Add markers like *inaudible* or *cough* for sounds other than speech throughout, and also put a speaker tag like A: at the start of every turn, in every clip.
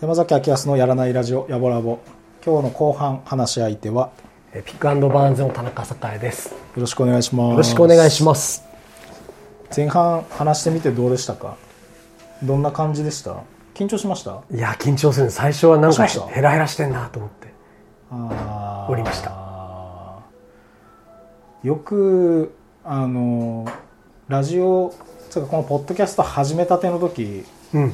A: 山崎明康のやらないラジオやぼらぼ今日の後半話し相手は
B: え pick&barns の田中栄です。よ
A: よろしくお願いします。
B: ろしくお願いします。
A: 前半話してみてどうでしたか？どんな感じでした？緊張しました？
B: いや緊張する。最初はなんかヘラヘラしてんなと思って。おりました。
A: よくあのラジオつうかこのポッドキャスト始めたての時
B: うんうん。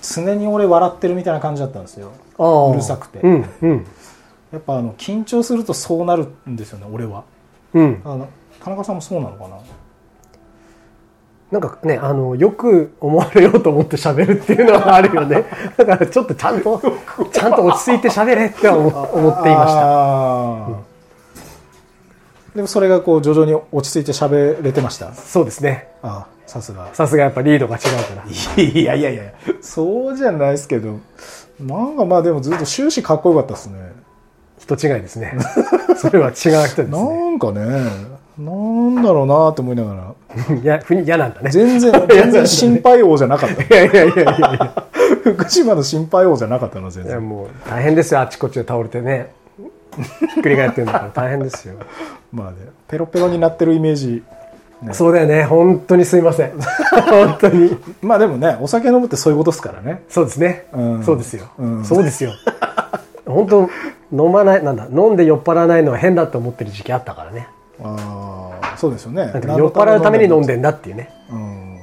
A: 常に俺笑ってるみたいな感じだったんですよ。うるさくて。
B: うんうん。
A: やっぱあの緊張するとそうなるんですよね俺は。
B: うん。
A: あの田中さんもそうなのかな？
B: なんかねあのよく思われようと思って喋るっていうのはあるよね。*laughs* だからちょっとちゃんとちゃんと落ち着いて喋れって思思っていました。
A: でもそれがこう徐々に落ち着いて喋れてました？
B: そうですね。
A: ああさすが
B: さすがやっぱリードが違うから。
A: いやいやいやいやそうじゃないですけどなんかまあでもずっと終始かっこよかったですね
B: 人違いですね。それは違う人です
A: な
B: ね。
A: んかねなんだろうなと思いながら。*laughs*
B: いやふに嫌なんだね。
A: 全然 *laughs* 全然心配王じゃなかった。
B: いやいやいやいやいや。*laughs*
A: 福島の心配王じゃなかったの全然。
B: いやもう大変ですよあちこちで倒れてね。ひっくり返ってるんだから大変ですよ、
A: まあねペロペロになってるイメージ。ね。
B: そうだよね。本当にすいません。本当に。
A: まあでもねお酒飲むってそういうことですからね。
B: そうですね、
A: うん。
B: そうですよ、
A: うん。
B: そうですよ。本当飲まないなんだ飲んで酔っ払わないのは変だと思ってる時期あったからね
A: ああそうですよね。
B: 酔っ払うために飲んでんだっていうね。
A: うん。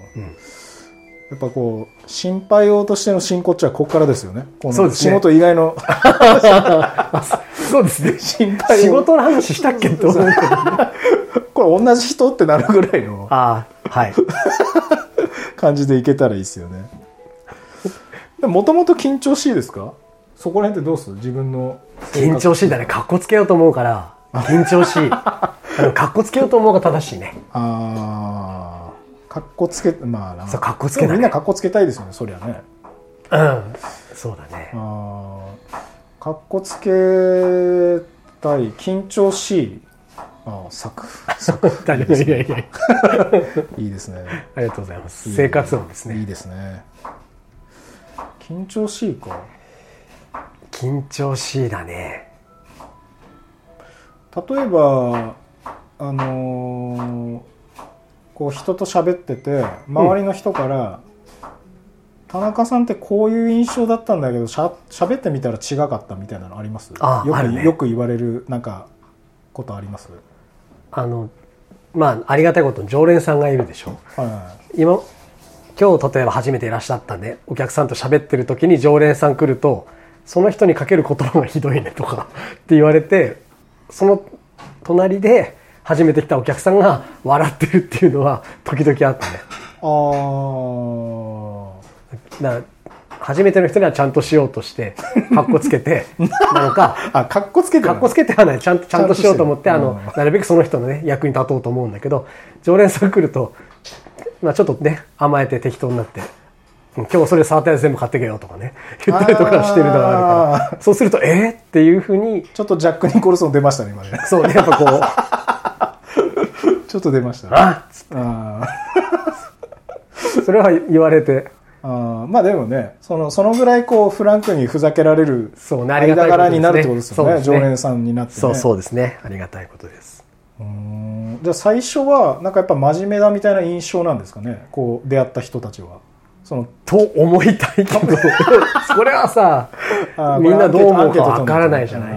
A: やっぱこう心配王としての真骨頂はここからですよね。
B: そうですね。
A: 仕事以外の。
B: そうですね。*laughs*
A: 心配
B: 仕事の話したっけと思うけど *laughs*
A: これ同じ人ってなるぐらいの。
B: ああはい。*laughs*
A: 感じでいけたらいいですよね。もともと緊張しいですか？そこら辺ってどうす？る自分の
B: 緊張しいだね。かっこつけようと思うから緊張しい。*laughs* あのかっこつけようと思うが正しいね。
A: ああかっこつけまあな
B: そうかっこつけ
A: みんなかっこつけたいですよねそりゃね。
B: うん。そうだね。
A: ああかっこつけたい緊張しい。ああ咲く咲く
B: いいやいやい
A: いですね。
B: ありがとうございます。生活音ですね。
A: いいですね。緊張しいか。
B: 緊張しいだね
A: 例えばあのーこう人と喋ってて周りの人から、田中さんってこういう印象だったんだけどしゃ喋ってみたら違かったみたいなのあります？よく
B: ああるね。
A: よく言われるなんかことあります？
B: あのまあありがたいことに常連さんがいるでしょ。
A: はいはい。
B: 今今日例えば初めていらっしゃったね。お客さんと喋ってる時に常連さん来るとその人にかける言葉がひどいねとかって言われてその隣で初めて来たお客さんが笑ってるっていうのは時々あったね。
A: あ
B: だから初めての人にはちゃんとしようとしてかっこつけて *laughs* なのか
A: ああかっこつけて
B: かっこつけてはない。ちゃんとちゃんとしようと思ってあのなるべくその人のね役に立とうと思うんだけど常連さん来ると、まあ、ちょっとね甘えて適当になって「うん今日それ触ったやつ全部買ってけよ」とかね。*laughs* 言ったりとかしてるのがある
A: あ
B: から。そうすると「えー?」っていうふうに。
A: ちょっとジャック・ニコルソン出ましたね今ね。
B: そうねやっぱこう。*laughs*
A: ちょっと出ました「ね。
B: あ
A: あ *laughs*
B: それは言われて。
A: ーあー。まあでもねそのそのぐらいこうフランクにふざけられる間柄になるってことですよね。
B: ね。
A: 常連さんになってね。
B: そうそうですね。ありがたいことです。
A: うーん。じゃあ最初はなんかやっぱ真面目だみたいな印象なんですかね。こう出会った人たちはその
B: と思いたいけど *laughs* それはさみんなどう思うかわからないじゃない。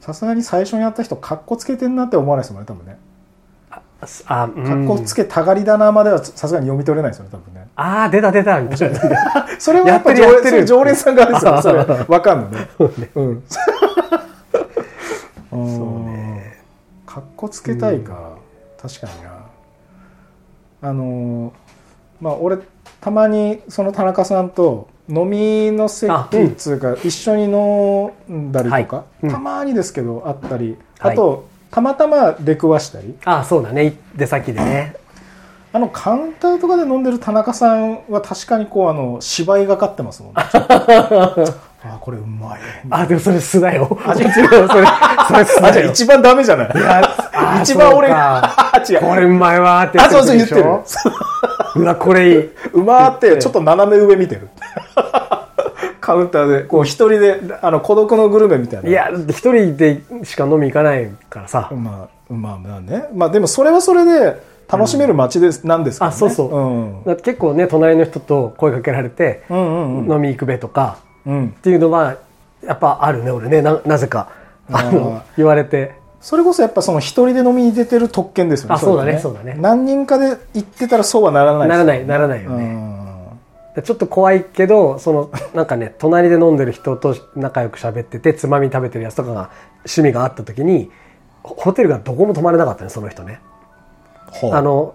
A: さすがに最初にやった人かっこつけてんなって思わないですもんね多分ね。
B: あ、う
A: かっ
B: ん
A: こつけたがりだなまではさすがに読み取れないですよね多分ね。
B: ああ出た出た。みたいな *laughs*
A: それはやっぱ常連
B: やってるやってる。
A: それ常連さんがですよそれ。わかんのね。うん。そう
B: ね。
A: かっこつけたいか、確かにな。あのーまあ俺たまにその田中さんと飲みの席っつうか、一緒に飲んだりとか、
B: はい。うん。
A: たまにですけどあったり。
B: はい。
A: あと、たまたま出くわしたり。
B: ああそうだね。出先でね。
A: あのカウンターとかで飲んでる田中さんは確かにこうあの芝居がかってますもんね *laughs* あこれうまい。
B: あ、でもそれ素だよ。
A: あ違う。
B: それ、それ素
A: あじゃあ
B: だよ。
A: 一番ダメじゃない？
B: あ *laughs*
A: 一番俺が
B: か。*laughs*
A: 違う。
B: これうまいわーって
A: あそうそう言ってる。*laughs*
B: うわ、これいい。
A: うまーってちょっと斜め上見てる。カウンターでこう一人であの孤独のグルメみたいな。い
B: や、一人でしか飲み行かないからさ。
A: まあまあまあね。まあでもそれはそれで楽しめる街です、なんですからね。
B: あ、そうそう。
A: うん。
B: 結構ね、隣の人と声かけられて、
A: うんうんうん。
B: 飲み行くべとか、
A: うん
B: っていうのは、やっぱあるね、俺ね。な、なぜか。あの、言われて。
A: それこそやっぱその一人で飲みに出てる特権ですよね
B: あそうだね
A: れ
B: そうだね
A: 何人かで行ってたらそうはならないです
B: ならない、ならないよ
A: う
B: ね。ちょっと怖いけど、その、なんかね、隣で飲んでる人と仲良く喋ってて、つまみ食べてるやつとかが、趣味があった時に、ホホテルがどこも泊まれなかったね、その人ね。あの、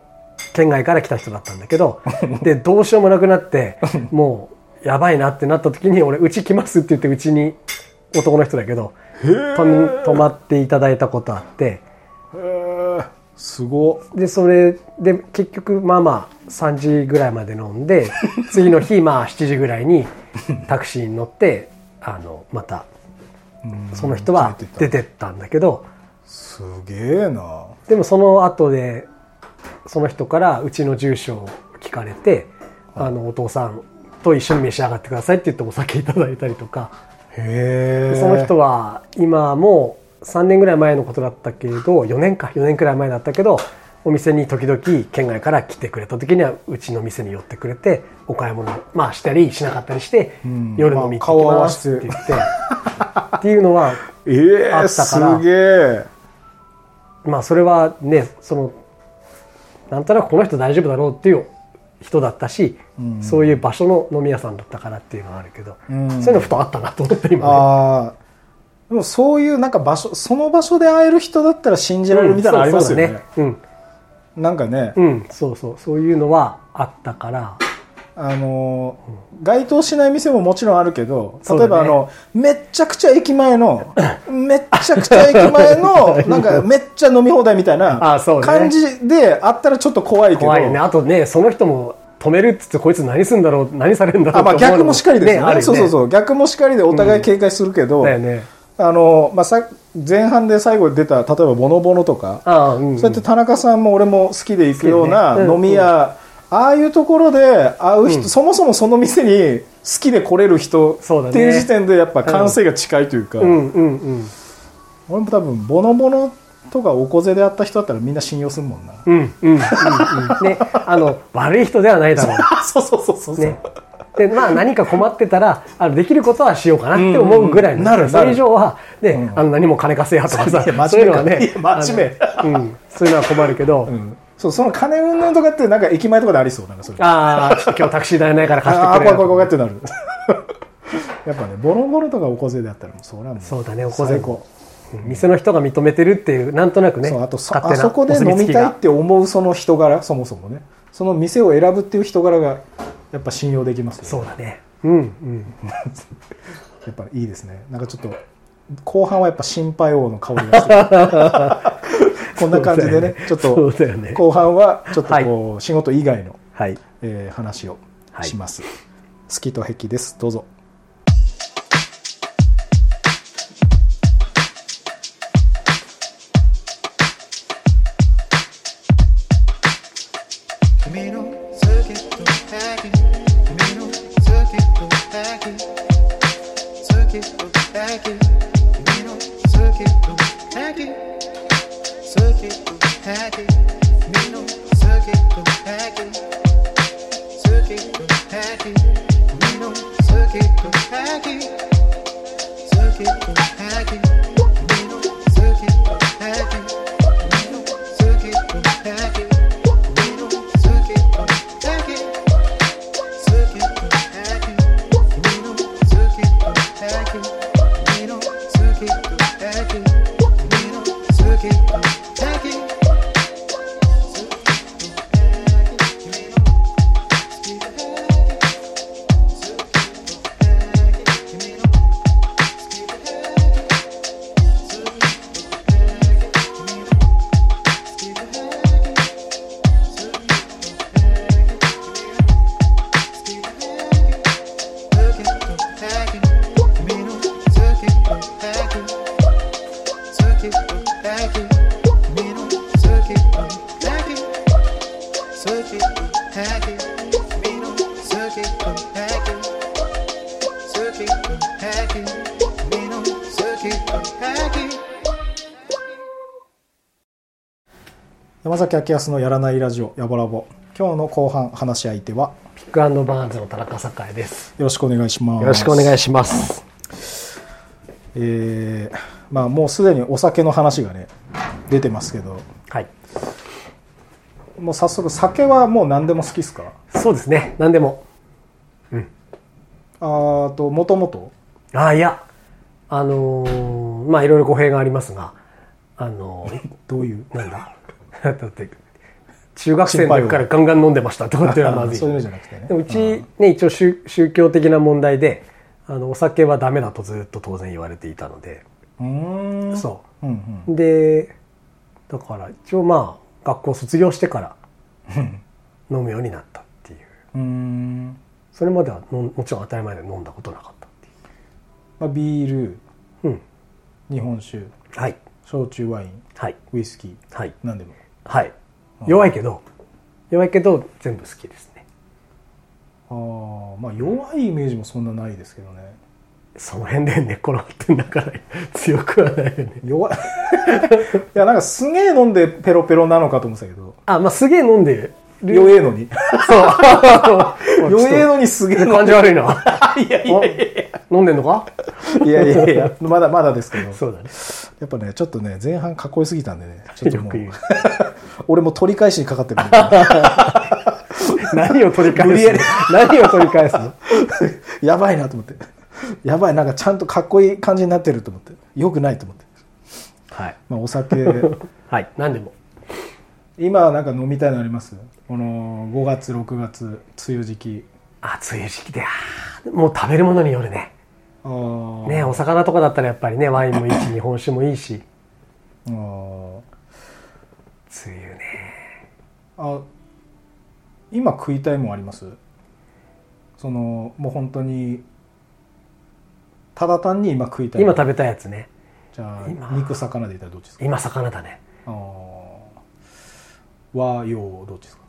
B: 県外から来た人だったんだけど、*laughs* で、どうしようもなくなって、*laughs* もう、やばいなってなった時に、俺、うち来ますって言って、うちに、男の人だけど、と泊まっていただいたことあって、
A: すご。っ
B: で、それで、結局、まあまあ、3時ぐらいまで飲んで、*laughs* 次の日、まあ、7時ぐらいに、タクシーに乗って、あの、また、その人は出てったんだけど、
A: すげえな。
B: でもその後でその人からうちの住所を聞かれてあのお父さんと一緒に召し上がってくださいって言ってお酒いただいたりとか。その人は今もう3年ぐらい前のことだったけど4年か。4年くらい前だったけどお店に時々県外から来てくれた時にはうちの店に寄ってくれてお買い物まあしたりしなかったりして、
A: ん。
B: 夜飲み行ってき
A: ま
B: す
A: せ
B: ってて言ってっていうのは *laughs*
A: ええ
B: あったから。
A: え。
B: まあそれはねそのなんとなくこの人大丈夫だろうっていう人だったし、そういう場所の飲み屋さんだったからっていうのはあるけど、
A: ん。
B: そういうのふとあったなと思って今ね。
A: でもそういうなんか場所その場所で会える人だったら信じられるみたいなのありますよね,、
B: うん。
A: なんかね、
B: うん、うん、そうそう。そういうのはあったから
A: あのー該当しない店ももちろんあるけど例えばあの、めっちゃくちゃ駅前の *laughs* めっちゃくちゃ駅前のなんか *laughs* めっちゃ飲み放題みたいな
B: あそうね。
A: 感じであったらちょっと怖いけど。
B: 怖いよね。あとねその人も止めるっつってこいつ何すんだろう何されるんだろう
A: あまあ逆もしかりですよね。
B: あるよ
A: そうそうそう逆もしかりでお互い警戒するけど、
B: だよね。
A: あのまあ、さ前半で最後に出た例えばボノボノとか、
B: うん、うん、
A: そうやって田中さんも俺も好きで行くような飲み屋、ああいうところで会う人、そもそもその店に好きで来れる人っていう時点でやっぱ感性が近いというか、
B: うんうんうん。
A: 俺も多分ボノボノとかおこぜで会った人だったらみんな信用するもんな。
B: うんうんうんうん。ねあの悪い人ではないだろう。
A: そうそうそうそう、
B: ね。で、まあ何か困ってたら、あの、できることはしようかなって思うぐらいの、
A: うん。
B: 上は、ね、あの、何も金稼いやとかさ
A: いや、
B: そういうのはねうん、そういうのは困るけど、
A: うんそうその金云々とかってなんか駅前とかでありそうなんかそれ。
B: ああ、ちょっと今日タクシー代ないから貸して
A: ああ
B: くれ
A: 怖い怖い怖い
B: よ
A: ってなる。*laughs* やっぱねボロボロとかおこぜであったらもうそれはもう
B: そうだねおこぜ
A: 最高。
B: うん。店の人が認めてるっていう、なんとなくね、
A: そうあとそあそこで飲みたいって思うその人柄そもそもね。その店を選ぶっていう人柄がやっぱ信用できますよね。
B: そうだね。うん、うん。*laughs*
A: やっぱいいですね。なんかちょっと後半はやっぱ心配王の香りがしてる *laughs* こんな感じでねちょっ
B: そ
A: と。後半はちょっとこう仕事以外の、
B: はい。
A: えー話をします、好きと癖です。どうぞ山崎明康のやらないラジオやぼらぼ今日の後半話し相手は
B: pick&barns の田中栄です。
A: よろしくお願いします
B: よろしくお願いします。
A: えーまあもうすでにお酒の話がね出てますけど
B: はい。
A: もう早速酒はもう何でも好きですか？
B: そうですね。何でも。
A: あーともともと
B: ああ、いや。あのーまあいろいろ語弊がありますが、あのー *laughs*
A: どういう？
B: なんだ？*laughs* だって、中学生の時からガンガン飲んでましたとかっていうのはまずい。
A: そういうのじゃなくてね
B: でもうちね、一応宗宗教的な問題で、あの、お酒はダメだとずっと当然言われていたので、
A: うーん
B: そ
A: うん
B: う。で、だから一応まあ、学校卒業してから飲むようになったっていう。
A: うん
B: それまではのもちろん当たり前で飲んだことなかったってい
A: まあ、ビール
B: う。うん。
A: 日本酒
B: はい。
A: 焼酎ワイン
B: はい。
A: ウイスキー
B: はい。
A: 何でも
B: はい。弱いけど、弱いけど全部好きですね。
A: ああまあ弱いイメージもそんなないですけどね
B: その辺で寝っ転がってんだから強くはないよね。
A: 弱い *laughs* いやなんかすげえ飲んでペロペロなのかと思ってたけど
B: あ、まあ、すげえ飲んでる。
A: 弱えのに
B: そう。*laughs*
A: 弱えのにすげえ
B: 感じ悪いな。*laughs*
A: いやいやい
B: 飲んでんのか？
A: やいやいやいや。*laughs* まだまだですけど。
B: そうだね。
A: やっぱねちょっとね前半囲いすぎたんでね。ちょっともう。*laughs* 俺も取り返しにかかってる
B: 何を取り返すの？何を取り返すの？
A: やばいなと思って。やばいなんかちゃんとかっこいい感じになってると思って。よくないと思って、
B: はい。
A: まあ、お酒。
B: はい。何でも。
A: 今なんか飲みたいのあります？この5月6月梅雨時期
B: あ、梅雨時期で、もう食べるものによるね。ね、お魚とかだったらやっぱりね、ワインもいいし、*coughs* 日本酒もいいし。
A: あー
B: 梅雨ね。
A: あ今食いたいもんあります？そのもう本当にただ単に今食いたい
B: 今食べたいやつね。
A: じゃ
B: 今
A: あ肉魚で言ったらどっちですか？
B: 今魚だね。
A: あー和洋どっちですか？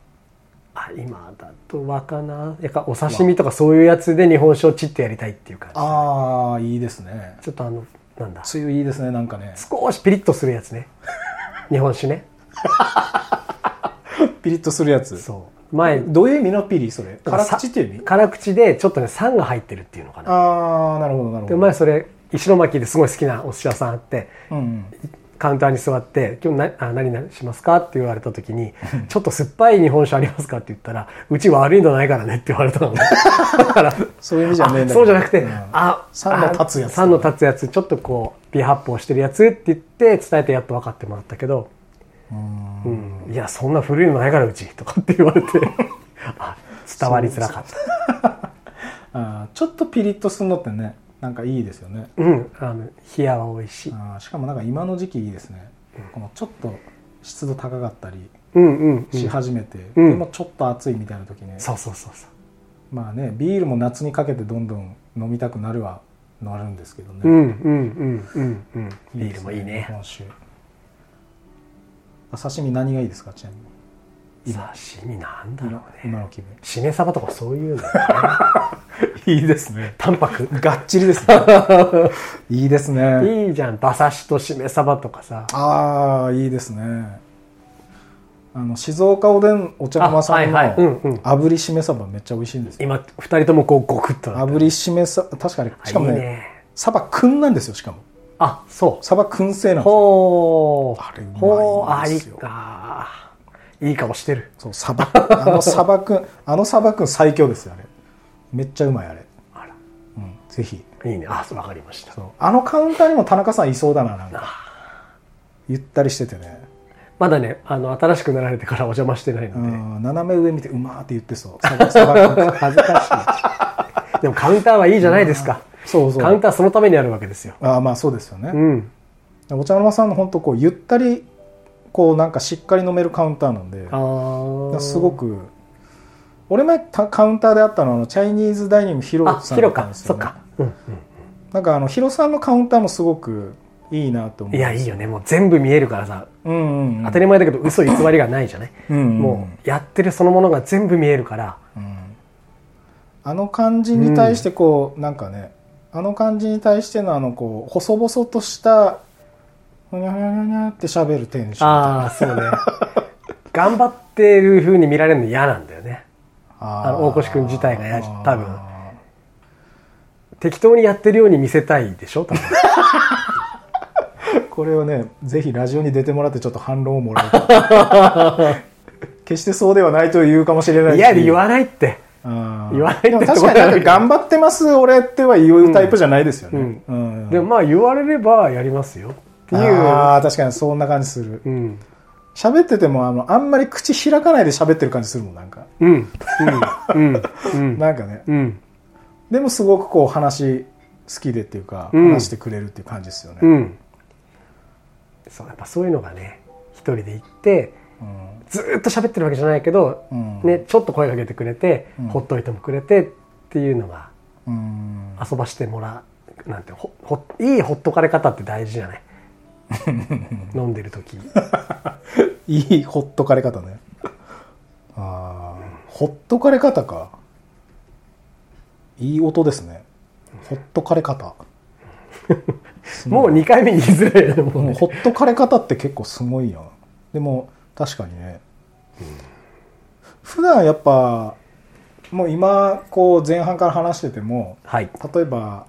B: あ、今だと和かな？やっぱお刺身とかそういうやつで日本酒をちってやりたいっていう感じ。
A: ああいいですね
B: ちょっとあの、なんだ？
A: 梅雨いいですねなんかね
B: 少しピリッとするやつね。*laughs* 日本酒ね。
A: ピリッとするやつ
B: そう。前、
A: どういう意味のピリそれ？辛口っていう意味？
B: 辛口でちょっとね、酸が入ってるっていうのかな。
A: ああなるほどなるほ
B: で、
A: ど
B: 前それ、石巻ですごい好きなお寿司屋さんあって、
A: うんうん
B: カウンターに座って、今日なあ何々しますかって言われた時に、*laughs* ちょっと酸っぱい日本酒ありますかって言ったら、うち悪いのないからねって言われたのね。*laughs* だから、
A: そういう意味じゃねえんだ
B: そうじゃなくて、
A: うん
B: あ、
A: 酸の立つやつ
B: あ酸の立つやつ、ちょっとこう、微発泡してるやつって言って伝えてやっと分かってもらったけど、うん、いや、そんな古いのないからうち、とかって言われて、*laughs* あ、伝わりづらかった。
A: あーちょっとピリッとするのってねなんかいいですよね
B: うん、あの、冷やは美味しい。
A: あーしかもなんか今の時期いいですね、このちょっと湿度高かったり
B: うんうん、うん。
A: し始めて、
B: うん
A: でもちょっと暑いみたいな時ね、
B: そうそうそうそう。
A: まあねビールも夏にかけてどんどん飲みたくなるはなるんですけどね、
B: うんうんうんうんうん。ビールもいいね。
A: 本酒あ刺身何がいいですかちなみに今
B: 刺身なんだろうね。
A: 今の気分
B: しめ鯖とかそういうの、ね、*laughs*
A: いいですね
B: 淡白。
A: がっちりですね *laughs* いいですね
B: いいじゃん。馬刺しとしめ鯖とかさ。
A: ああいいですねあの静岡おでんお茶の間さんの炙りしめ鯖めっちゃ美味しいんですよ
B: 今、二人ともこう、ゴクッと
A: 炙りしめさ確かにしかもね
B: いいね。
A: サバくんなんですよしかも
B: あ、そう。
A: サバくん製なんですよ。あれうまいんですよ
B: ありか。いい顔してる。
A: そうサバあのサバくんあのサバくん最強ですよあれめっちゃうまいあれ、
B: あら。
A: うん、ぜひ
B: いいね。あ、わかりました。
A: そうあのカウンターにも田中さんいそうだななんかゆったりしててね
B: まだね、あの、新しくなられてからお邪魔してないの
A: う
B: で。
A: ん斜め上見てうまーって言ってそうサバサバくん
B: 恥ずかしい。でもカウンターはいいじゃないですか。
A: そうそう
B: カウンターそのためにあるわけですよ。
A: ああまあそうですよね、
B: うん。
A: お茶の間さんの本当こうゆったりこうなんかしっかり飲めるカウンターなんですご。く俺前たカウンターであったのはあのチャイニーズダイニングヒロ
B: あ、
A: さんだ
B: 広か。
A: ったんですよ、ね、
B: そっか。うんうん。
A: なんかあのヒロさんのカウンターもすごくいいなと思う
B: いやいいよね。もう全部見えるからさ。
A: うんうんうん。
B: 当たり前だけど嘘偽りがないじゃない、
A: うんうん。
B: もうやってるそのものが全部見えるから。
A: あの感じに対してこう、なんかねあの感じに対してのあのこう細々としたふにゃふにゃふにゃって喋るテンション。
B: ああそうね。*laughs* 頑張ってる風に見られるの嫌なんだよね。
A: あ
B: あの大越君自体がや多分。適当にやってるように見せたいでしょ多分。*laughs*
A: これをねぜひラジオに出てもらってちょっと反論をもらうと *laughs* 決してそうではないと言うかもしれないし。
B: 嫌で言わないって。言わないって
A: 確かに頑張ってます俺っては言うタイプじゃないですよね、うん。
B: でもまあ言われればやりますよいう。
A: ああ確かにそんな感じする。
B: うん。
A: 喋っててもあのあんまり口開かないで喋ってる感じするもんなんか、
B: うん。うん。うん。うん。*laughs*
A: なんかね。
B: うん。
A: でもすごくこう話好きでっていうか、
B: うん。
A: 話してくれるっていう感じですよね、
B: うん。そうやっぱそういうのがね一人で行って
A: うん。
B: ずーっと喋ってるわけじゃないけど、
A: うん。
B: ね、ちょっと声かけてくれて、
A: うん。
B: ほっといてもくれてっていうのが
A: うん。
B: 遊ばしてもらうなんてほほいいほっとかれ方って大事じゃない？*laughs* 飲んでる時。*laughs*
A: いいほっとかれ方ね。ああほっとかれ方か。いい音ですね。ほっとかれ方。*laughs*
B: もう2回目言いづらいよね。も
A: ほっとかれ方って結構すごいなでも確かにね、普段やっぱもう今こう前半から話してても
B: はい。
A: 例えば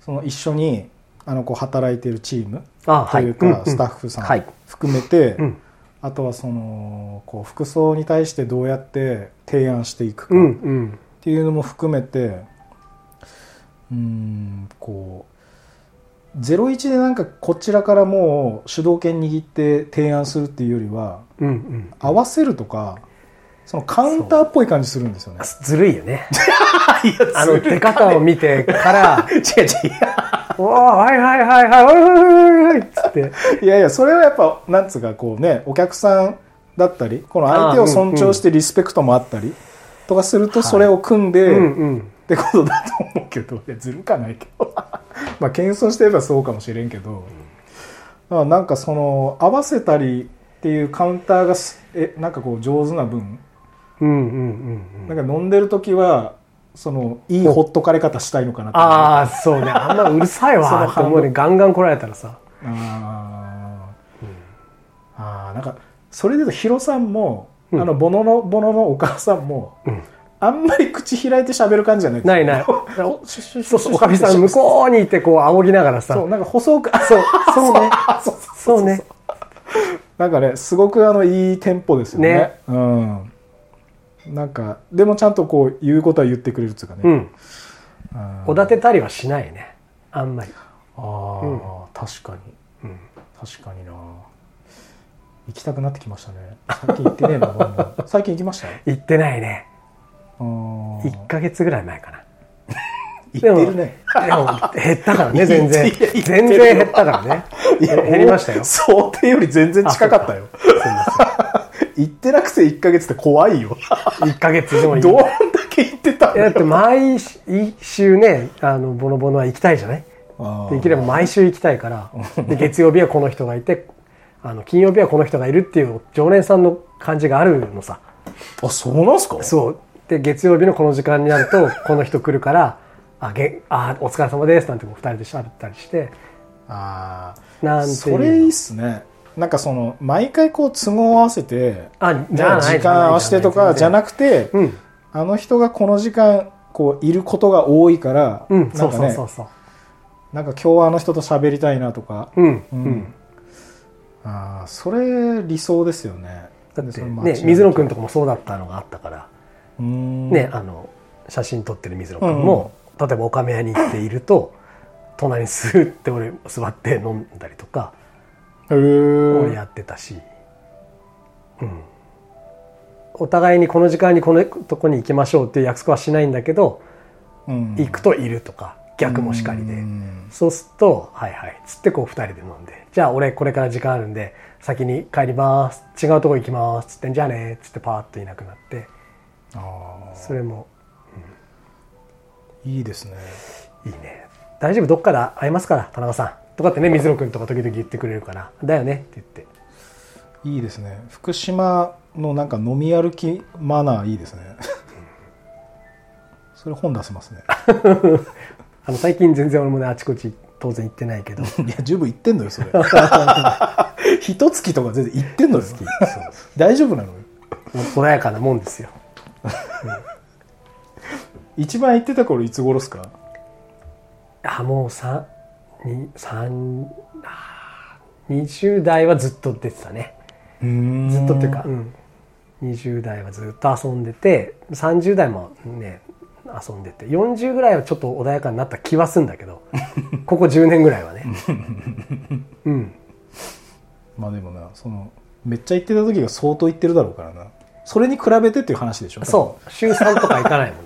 A: その一緒にあのこう働いてるチーム
B: あ
A: というか、スタッフさ
B: はい。
A: ん含めて、
B: うん。
A: あとはそのこう服装に対してどうやって提案していくか
B: うん
A: っ
B: うん。
A: ていうのも含めてうんこう01でなんかこちらからもう主導権握って提案するっていうよりは合わせるとかそのカウンターっぽい感じするんですよね。
B: ずるいよね。*laughs* あの出方を見てから *laughs*
A: 違う違「*laughs*
B: おおはいはいはいはいおいおいおいおい」っつって。
A: ういやいやそれはやっぱなんつうかこうねお客さんだったりこの相手を尊重してリスペクトもあったりとかするとそれを組んで、
B: うんうん。
A: ってことだと思うけどいやずるかないけど。まあ謙遜してればそうかもしれんけど、まあ、なんかその合わせたりっていうカウンターがすえなんかこう上手な分
B: うんうんうんうん。
A: なんか飲んでる時はそのいいほっとかれ方したいのかなって。
B: ああそうね。あんまうるさい *laughs*
A: その
B: わって思うねガンガン来られたらさ。
A: あー、あーなんかそれで言うとヒロさんも、
B: うん。
A: あのボノのボノのお母さんも、
B: うん。
A: あんまり口開いて喋る感じじゃない。
B: ないない。そうそうおかみさん向こうにいてこう仰ぎながらさ
A: そうなんか細く
B: そうそうね
A: そうそう
B: そうね
A: なんかねすごくあのいいテンポですよね
B: ね
A: うんなんかでもちゃんとこう言うことは言ってくれるっていうかね、
B: うん。
A: あ
B: おだてたりはしないね。あんまり。
A: あー、
B: うん。
A: 確かに。
B: うん。
A: 確かにな。行きたくなってきましたね。最近行ってねえな *laughs* 最近行きました？
B: 行ってないね。
A: あー。
B: 1ヶ月ぐらい前かな。*laughs*
A: 行ってるね。
B: でも減ったからね *laughs* 全然。全然減ったからね。減りましたよ。
A: 想定より全然近かったよ行ってなくて1ヶ月って怖いよ。*laughs*
B: 1ヶ月でもいい
A: どんだけ行ってたん
B: いやだって毎週ねあのボノボノは行きたいじゃない？できれば毎週行きたいから。で月曜日はこの人がいてあの金曜日はこの人がいるっていう常連さんの感じがあるのさ。
A: あそうなんすか？
B: そう。で月曜日のこの時間になるとこの人来るから「あげあお疲れ様です」なんてこう2人で喋ったりして。
A: ああ
B: なんていう
A: それいいっすねなんかその毎回こう都合合わせて
B: あ
A: じゃあ時間合わせてとかじゃな
B: く
A: くて
B: うん。
A: あの人がこの時間こういることが多いから、
B: うん。そうん
A: なかね
B: そうそうそう
A: なんか今日はあの人と喋りたいなとか、
B: うん。
A: う
B: うん。ん
A: ああそれ理想ですよね。
B: だってね水野君とかもそうだったのがあったから。ねあの写真撮ってる水野君も例えばおかめ屋に行っていると隣にスーって俺座って飲んだりとか
A: へえ
B: 俺やってたし、うん、お互いにこの時間にこのとこに行きましょうっていう約束はしないんだけど、
A: うん。
B: 行くといるとか逆もしかりで、
A: うん。
B: そうすると「はいはい」つってこう2人で飲んで「じゃあ俺これから時間あるんで先に帰ります。違うとこ行きます」つって「じゃあね」つってパーッといなくなって。
A: あ
B: それも
A: ーいいですね。
B: いいね。大丈夫？どっかで会えますから田中さとかってね水野君とか時々言ってくれるから「だよね」って言って。
A: いいですね。福島のなんか飲み歩きマナーいいですね。それ本出せますね。*laughs*
B: あの最近全然俺もねあちこち当然行ってないけど。*laughs*
A: いや十分言ってんのよそれ。*laughs* 一月とか全然言ってんのよ。大丈夫なの？よ
B: 穏やかなもんですよ。
A: 一番言ってた頃いつ頃っすか？
B: あもう3に三あー20代はずっと出てたね。ず
A: ず
B: っとっていうか、うん、20代はずっと遊んでて30代もね遊んでて40ぐらいはちょっと穏やかになった気はするんだけど *laughs* ここ10年ぐらいはね。*laughs* うん。
A: まあでもなそのめっちゃ言ってた時が相当言ってるだろうからな。それに比べてっていう話でしょ。
B: そう。週3とか行かないもん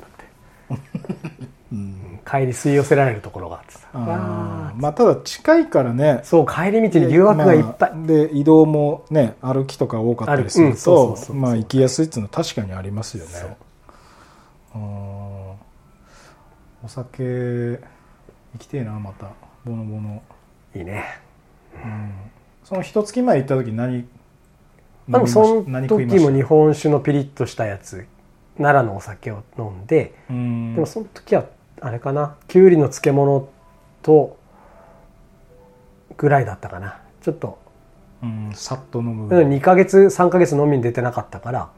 B: 帰り吸い寄せられるところがあってさ。
A: あまあただ近いからね。
B: ーそう帰り道に誘惑がいっぱい、
A: まあで移動もね歩きとか多かったりすると
B: そうそう
A: まあ行きやすいっていうのは確かにありますよね。お酒行きてえなまた。ボノボノ。
B: いいね。
A: その一月前行った時何
B: でもその時も日本酒のピリッとしたやつ奈良のお酒を飲んで、
A: うん。
B: でもその時はあれかな？きゅうりの漬物とぐらいだったかな。ちょっと、
A: うんさっと飲む。
B: うん2ヶ月3ヶ月飲みに出てなかったから。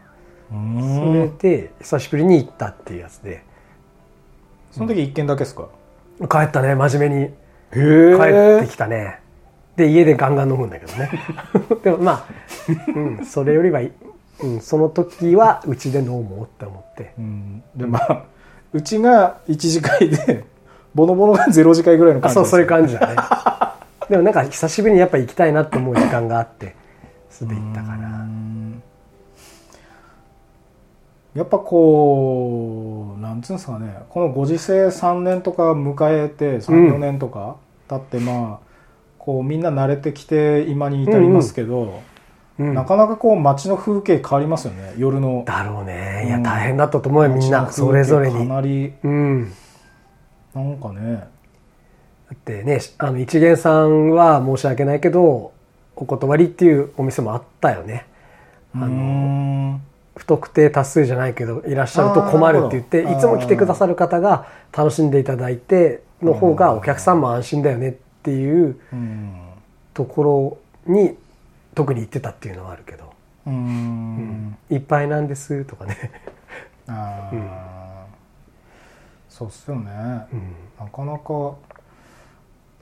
A: う
B: そ
A: ん。
B: れで久しぶりに行ったっていうやつで。
A: その時一軒だけですか？
B: 帰ったね真面目に。
A: へえ
B: 帰ってきたね。で家でガンガン飲むんだけどね。*laughs* でもまあ、うん、それよりは、うん、その時はうちで飲もうって思って。
A: うん。でまあうちが1次会で *laughs* ボノボノが0次会ぐらいの感じ
B: あそうそういう
A: じ
B: 感じだね。*laughs* でもなんか久しぶりにやっぱ行きたいなって思う時間があってそれで行ったかな
A: やっぱこうなんつうんですかね。このご時世3年とか迎えて34年とか経ってまあこうみんな慣れてきて今に至りますけど、
B: うん
A: なかなかこう街の風景変わりますよね。夜の。
B: だろうね。いや
A: うん
B: 大変だったと思うよみんな。
A: 街の風景
B: それぞれに。
A: かなり。
B: うん。
A: なんかね。
B: だってねあの一元さんは申し訳ないけどお断りっていうお店もあったよね。あの
A: ん。
B: 不特定多数じゃないけどいらっしゃると困るって言っていつも来てくださる方が楽しんでいただいての方がお客さんも安心だよねっていう
A: うん。
B: ところに特に言ってたっていうのはあるけど。
A: うーん「
B: いっぱいなんです」とかね。
A: あー。
B: うん
A: そうっすよね、
B: うん。
A: なかなか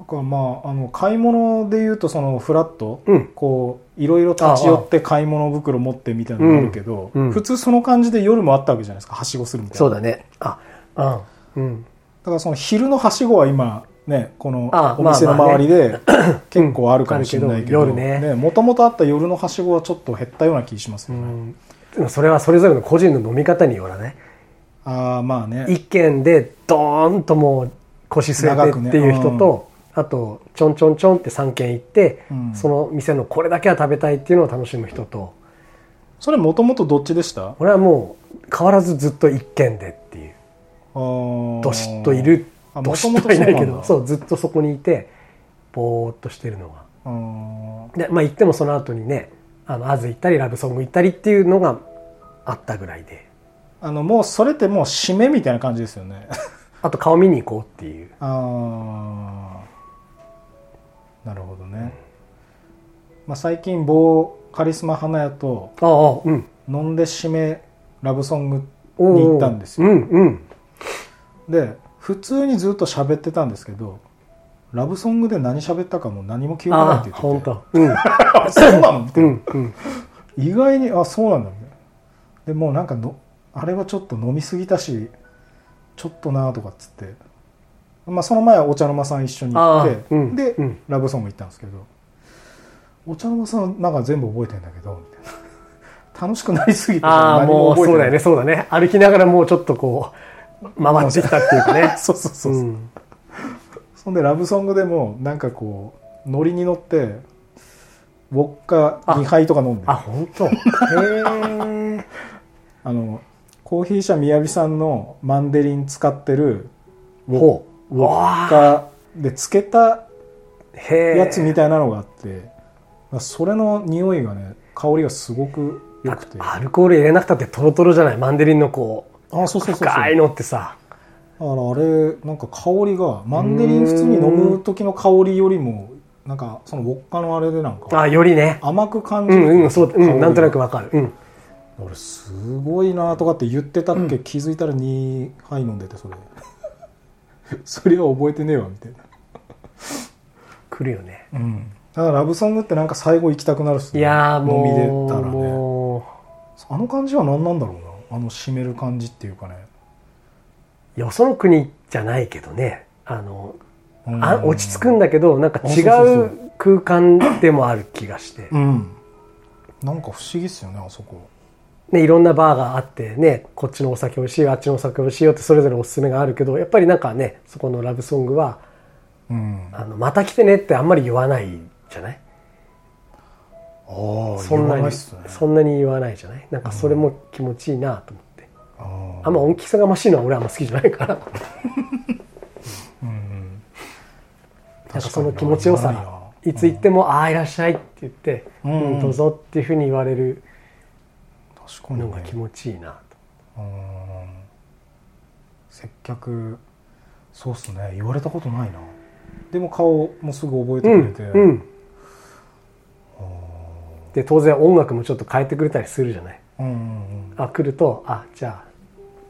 A: だからまああの買い物でいうとそのフラット、
B: うん。
A: こういろいろ立ち寄って買い物袋持ってみたいなのがあるけど、
B: うん。うん。
A: 普通その感じで夜もあったわけじゃないですかはしごするみたいな。
B: そうだね。あうんうん。
A: だからその昼のはしごは今ねこの
B: あ
A: お店の周りで *laughs* 結構あるかもしれないけどもともとあった夜のはしごはちょっと減ったような気します
B: う
A: よね、
B: ん。でもそれはそれぞれの個人の飲み方によらない
A: ああまあね。
B: 一軒でドーンともう腰据えてっていう人と、あとちょんちょんちょんって3軒行って、
A: うん。
B: その店のこれだけは食べたいっていうのを楽しむ人と。
A: それもともとどっちでした？
B: 俺はもう変わらずずっと一軒でっていう。
A: ど
B: どしっといる
A: あ
B: どしっ
A: 元々
B: といないけど
A: そう
B: ずっとそこにいてぼーっとしてるのが。
A: あー
B: でまあ行ってもその後にねあのアズ行ったりラブソング行ったりっていうのがあったぐらいで。
A: あのもうそれってもう締めみたいな感じですよね。*laughs*
B: あと顔見に行こうっていう。
A: ああなるほどね、まあ、最近某カリスマ花屋と
B: ああうん。
A: 飲んで締めラブソングに行ったんですよ。
B: うんうん。
A: で普通にずっと喋ってたんですけどラブソングで何喋ったかも何も記憶ないって言ってて。
B: 本当。うん。
A: あ *laughs* そうなの？みた
B: う
A: いな、
B: んうん。
A: 意外にあそうなんだ。みたいなでもうなんかのあれはちょっと飲みすぎたしちょっとなとかっつって、まあ、その前はお茶の間さん一緒に行って、
B: うん
A: で、
B: うん。
A: ラブソング行ったんですけどお茶の間さんなんか全部覚えてんだけどみたいな。楽しくなりすぎて
B: ああ
A: 何
B: もうそうだよねそうだね。歩きながらもうちょっとこう回ってきたっていうかね。*laughs*
A: そうそうそうそう、
B: うん。
A: そんでラブソングでもなんかこうノリに乗ってウォッカ2杯とか飲んで
B: あ本当？へえ
A: あのコーヒー社みやびさんのマンデリン使ってるウォッカでつけたやつみたいなのがあってそれの匂いがね香りがすごく良くて。あ
B: アルコール入れなくたってトロトロじゃない？マンデリンのこう
A: そうそうそうそう。
B: 深いのってさ。
A: だからあれなんか香りがマンデリン普通に飲む時の香りよりもなんかそのウォッカのあれでなんか
B: あよりね。
A: 甘く感
B: う
A: じる。
B: んうんそう、うん、なんとなくわかる。うん。
A: 俺すごいなとかって言ってたっけ、気づいたら2杯飲んでてそれ。*laughs* それは覚えてねえわみたいな。
B: 来るよね。
A: うん。だからラブソングってなんか最後行きたくなるっすね。
B: いやーもう
A: 飲み出たらね。
B: も
A: あの感じは何なんだろうなあの締める感じっていうかね。
B: うよその国じゃないけどね。あの
A: うん。
B: あ落ち着くんだけどなんか違
A: う
B: 空間でもある気がして。
A: うん。なんか不思議っすよねあそこ。
B: ね、いろんなバーがあってねこっちのお酒美味しいよあっちのお酒美味しいよってそれぞれおすすめがあるけどやっぱりなんかねそこのラブソングは
A: うん。
B: あのまた来てねってあんまり言わないじゃない？そんなに
A: 言わないっすね。
B: そんなに言わないじゃない？なんかそれも気持ちいいなと思って、
A: あー
B: あんま音気がましいのは俺はあんま好きじゃないから。
A: うん
B: なんかその気持ちよさがいつ行っても「ああいらっしゃい」って言って「
A: うん。
B: うんどうぞ」っていうふうに言われる
A: 確かにね。
B: のが気持ちいいなと。
A: うん。接客そうっすね。言われたことないな。でも顔もすぐ覚えて
B: うん
A: くれて、
B: うんで当然音楽もちょっと変えてくれたりするじゃない。
A: うんうん
B: あ来ると「あじゃあ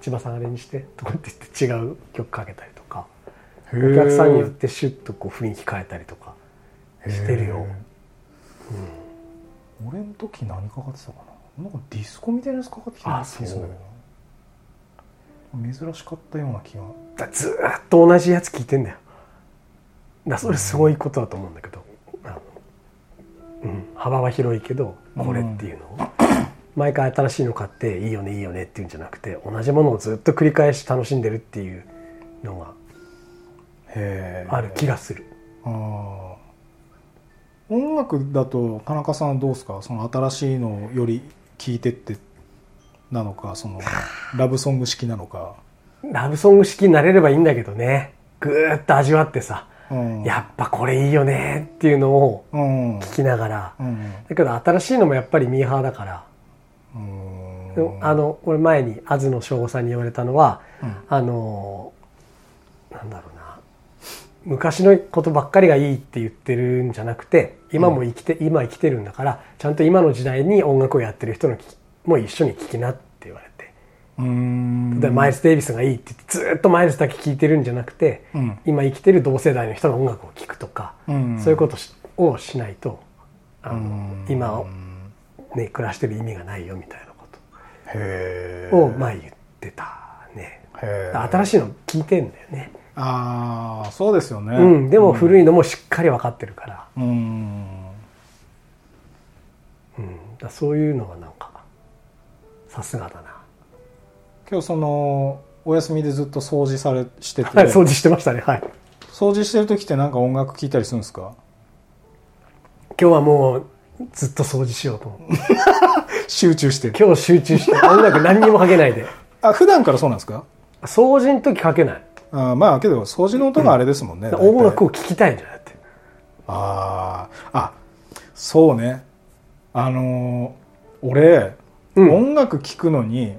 B: 千葉さんアレンジして」とかって言って違う曲かけたりとか。お
A: うん
B: 客さんによってシュッとこう雰囲気変えたりとかしてるよ。
A: へー。俺の時何かかってたかな？なんかディスコみたいなやつかかってきた
B: あ
A: 気がする。んだけど珍しかったような気が。
B: だずーっと同じやつ聞いてんだよ。だそれすごいことだと思うんだけど、幅は広いけどこれっていうの？を、毎回新しいの買っていいよねいいよねっていうんじゃなくて同じものをずっと繰り返し楽しんでるっていうのが
A: へ
B: ある気がする。
A: あー音楽だと田中さんはどうですか？その新しいのより聴いてってなのかそのラブソング式なのか、
B: ラブソング式になれればいいんだけどね。ぐーっと味わってさ。
A: うん、
B: やっぱこれいいよねっていうのを
A: うん。
B: 聞きながら。
A: うん。
B: だけど新しいのもやっぱりミーハーだから。
A: うん。
B: あの俺前に東野翔吾さんに言われたのは、
A: うん。
B: あのなんだろうな。昔のことばっかりがいいって言ってるんじゃなくて今も生きて、今生きてるんだからちゃんと今の時代に音楽をやってる人のきも一緒に聴きなって例えばマイルス・デイビスがいいって言ってずーっとマイルスだけ聴いてるんじゃなくて、
A: うん。
B: 今生きてる同世代の人の音楽を聴くとか、
A: うん。
B: そういうことしをしないとあの
A: うん。
B: 今を、ね、暮らしてる意味がないよみたいなことを前言ってたね。新しいの聞いてんだよね、
A: ああそうですよね。
B: うん、でも古いのもしっかり分かってるから,、
A: うん。
B: うん、だそういうのがなんかさすがだな
A: 今日そのお休みでずっと掃除されしてて、
B: はい掃除してましたね。はい。
A: 掃除してる時ってなんか音楽聴いたりするんですか？
B: 今日はもうずっと掃除しようと。思って
A: 集中して。
B: 今日集中して。音楽何にもかけないで。*laughs*
A: あ普段からそうなんですか？
B: 掃除の時かけない。
A: あーまあけど掃除の音があれですもんね、大体。
B: 音楽を聴きたいんじゃなくて。
A: あああそうね。あのー俺、
B: うん。
A: 音楽聴くのに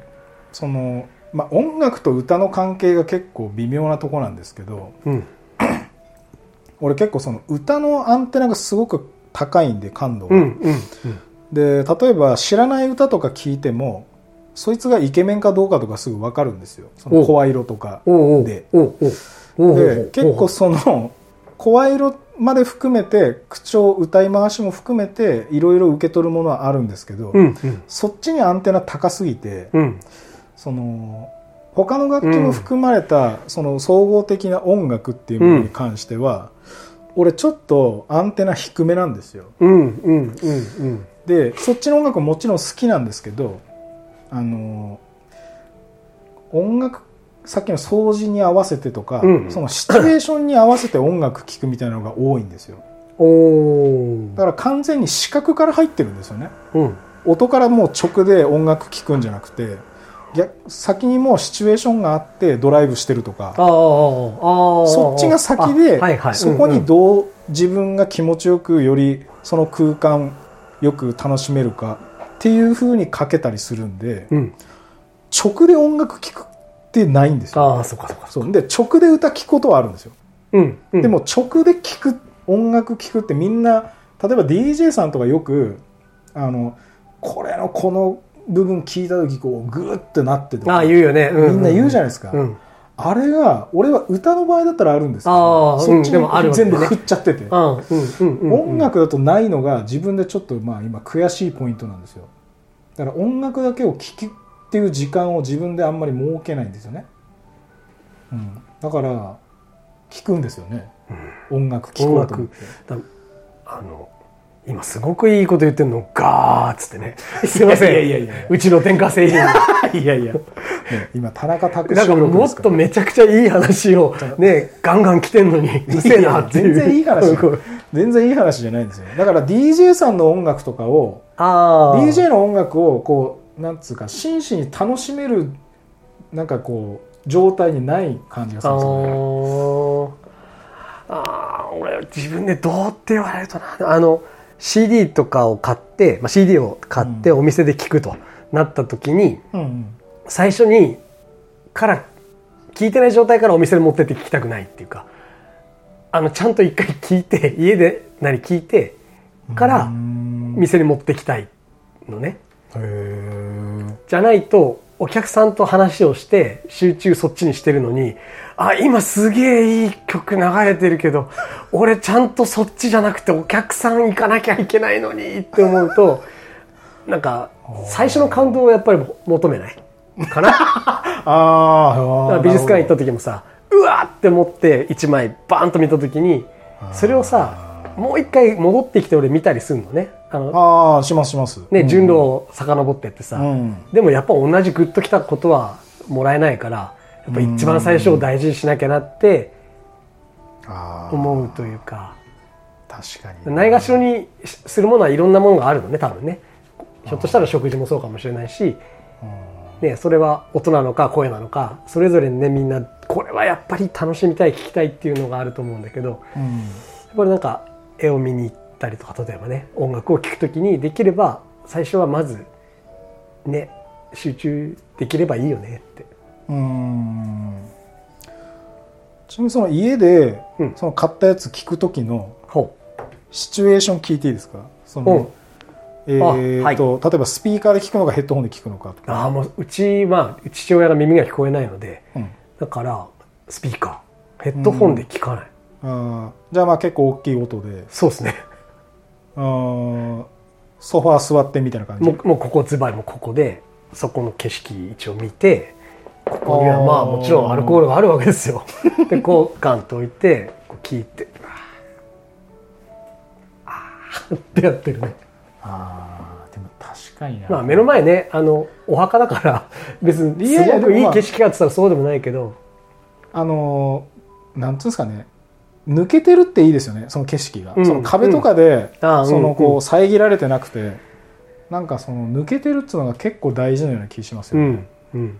A: その、まあ、音楽と歌の関係が結構微妙なとこなんですけど
B: うん。*clears throat*
A: 俺結構その歌のアンテナがすごく高いんで感度が、
B: うんうん
A: で例えば知らない歌とか聞いてもそいつがイケメンかどうかとかすぐ分かるんですよ。その声色とかで。で
B: う
A: 結構その声色まで含めて口調歌い回しも含めていろいろ受け取るものはあるんですけど、
B: うんうん。
A: そっちにアンテナ高すぎて、
B: うん
A: その他の楽器も含まれた、その総合的な音楽っていうものに関しては、俺ちょっとアンテナ低めなんですよ。
B: うんうんうんうん。
A: でそっちの音楽ももちろん好きなんですけどあの音楽さっきの掃除に合わせてとか、
B: うん。
A: そのシチュエーションに合わせて音楽聴くみたいなのが多いんですよ。だから完全に視覚から入ってるんですよね。
B: うん。
A: 音からもう直で音楽聴くんじゃなくて逆先にもうシチュエーションがあってドライブしてるとかそっちが先で、
B: あはいはい。
A: そこにどう自分が気持ちよくよりその空間よく楽しめるかっていう風にかけたりするんで直で音楽聴くってないんですよ。
B: ああそうかそうか
A: そうで直で歌聴くことはあるんですよ、
B: うんうん。
A: でも直で聴く音楽聴くってみんな例えば DJ さんとかよくあのこれのこの部分聞いた時こうグーってなってとか
B: ああ言うよね、う
A: みんな言うじゃないですか、
B: うん。
A: あれが俺は歌の場合だったらあるんですけ
B: あ
A: ど
B: あ
A: そっち
B: も
A: 全部振っちゃってて、
B: うんうんうんうん。
A: 音楽だとないのが自分でちょっとまあ今悔しいポイントなんですよ。だから音楽だけを聴くっていう時間を自分であんまり設けないんですよね、うん、だから聴くんですよね、音楽聴こうと思って。
B: だあの今すごくいいこと言ってんの？ガーッつってね。*laughs* すいません。
A: いやいやいや。
B: うちの電化製品。*laughs*
A: いやいや、ね、今田中拓
B: なんかもっとめちゃくちゃいい話をねガンガン来てんのにうるせえなって
A: 全然いい話 *laughs* 全然いい話じゃないんですよ。だから DJ さんの音楽とかを
B: ああ
A: DJ の音楽をこうなんつうか真摯に楽しめるなんかこう状態にない感じがす
B: あ
A: るんですよね。
B: ー。あー俺自分でどうって言われるとな。あの CD とかを買って、まあ、CD を買って
A: うん。
B: お店で聴くとなった時に、最初にから聞いてない状態からお店に持ってって聞きたくないっていうかあのちゃんと一回聞いて *laughs* 家で何聞いてから
A: うん。
B: 店に持ってきたいのね。じゃないとお客さんと話をして集中そっちにしてるのにあ今すげえいい曲流れてるけど俺ちゃんとそっちじゃなくてお客さん行かなきゃいけないのにって思うとなんか最初の感動をやっぱり求めない。かな？だ *laughs*
A: あーあ
B: 美術館行った時もさうわーって思って一枚バーンと見た時にそれをさもう一回戻ってきて俺見たりするのね。あの
A: あしますします。
B: ね順路を遡ってってさ、
A: うん。
B: でもやっぱ同じグッときたことはもらえないからやっぱ一番最初を大事にしなきゃなって思うというか。
A: 確かに。
B: ないがしろにするものはいろんなものがあるのね多分ね。ひょっとしたら食事もそうかもしれないし、ね、それは音なのか声なのかそれぞれねみんなこれはやっぱり楽しみたい聞きたいっていうのがあると思うんだけど。
A: うん。
B: やっぱりなんか絵を見に行ったりとか例えばね音楽を聴くときにできれば最初はまずね集中できればいいよね。
A: うん。ちなみにその家で
B: うん。
A: その買ったやつ聞く時の
B: ほ
A: シチュエーション聞いていいですか？そのえーと例えばスピーカーで聞くのかヘッドホンで聞くのかと
B: う
A: か。
B: ああもううちまあ父親が耳が聞こえないので
A: うん。
B: だからスピーカー。ヘッドホンで聞かない、
A: あーじゃあまあ結構大きい音で。
B: そうですね。
A: あーソファー座ってみたいな感じ？
B: もうもうここズバリもうここでそこの景色一応見てここにはまあもちろんアルコールがあるわけですよ。*laughs* でこうガンと置いてこう聞いてあー。*laughs* ってやってるね。
A: あーでも確かにな、
B: まあ目の前ねあのお墓だから *laughs* 別にすごくいい景色かって言ったらそうでもないけど。
A: あのーなんつうんですかね。抜けてるっていいですよねその景色が、
B: うん。
A: その壁とかで、
B: あー
A: その
B: うん。う
A: こう遮られてなくて、なんかその抜けてるっていうのが結構大事なような気しますよね、
B: うん。うん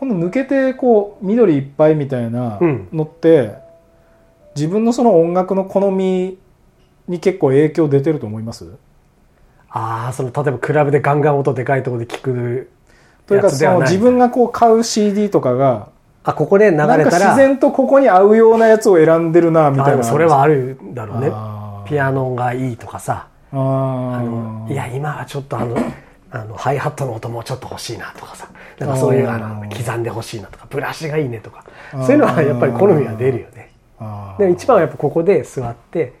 A: この抜けてこう緑いっぱいみたいな
B: うん。
A: のって、自分のその音楽の好みに結構影響出てると思います？
B: ああその例えばクラブでガンガン音でかいところで聞く
A: というかその自分がこう買う CD とかが
B: あここで流れたら。
A: 自然とここに合うようなやつを選んでるなみたいな。
B: それはあるだろうね。ピアノがいいとかさ。
A: あ
B: のいや今はちょっとあのあのハイハットの音もちょっと欲しいなとかさ。なんかそういう
A: あ
B: の刻んで欲しいなとかブラシがいいねとか。そういうのはやっぱり好みは出るよね。で一番はやっぱここで座って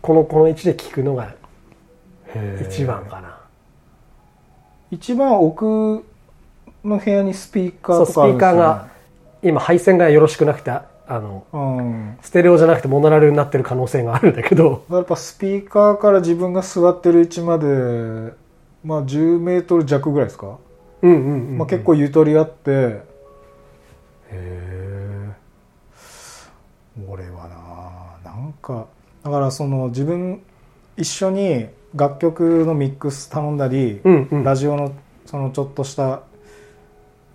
B: このこの位置で聞くのが一番かな。
A: 一番奥の部屋にスピーカ
B: そうスピ
A: ー
B: カーが今配線がよろしくなくてあの
A: うん。
B: ステレオじゃなくてモノラルになってる可能性があるんだけど。
A: やっぱスピーカーから自分が座ってる位置までまあ10メートル弱ぐらいですか、
B: うんうんうん
A: まあ、結構ゆとりあって。へえ俺はななんかだからその自分一緒に楽曲のミックス頼んだり、
B: うんうん。
A: ラジオのそのちょっとした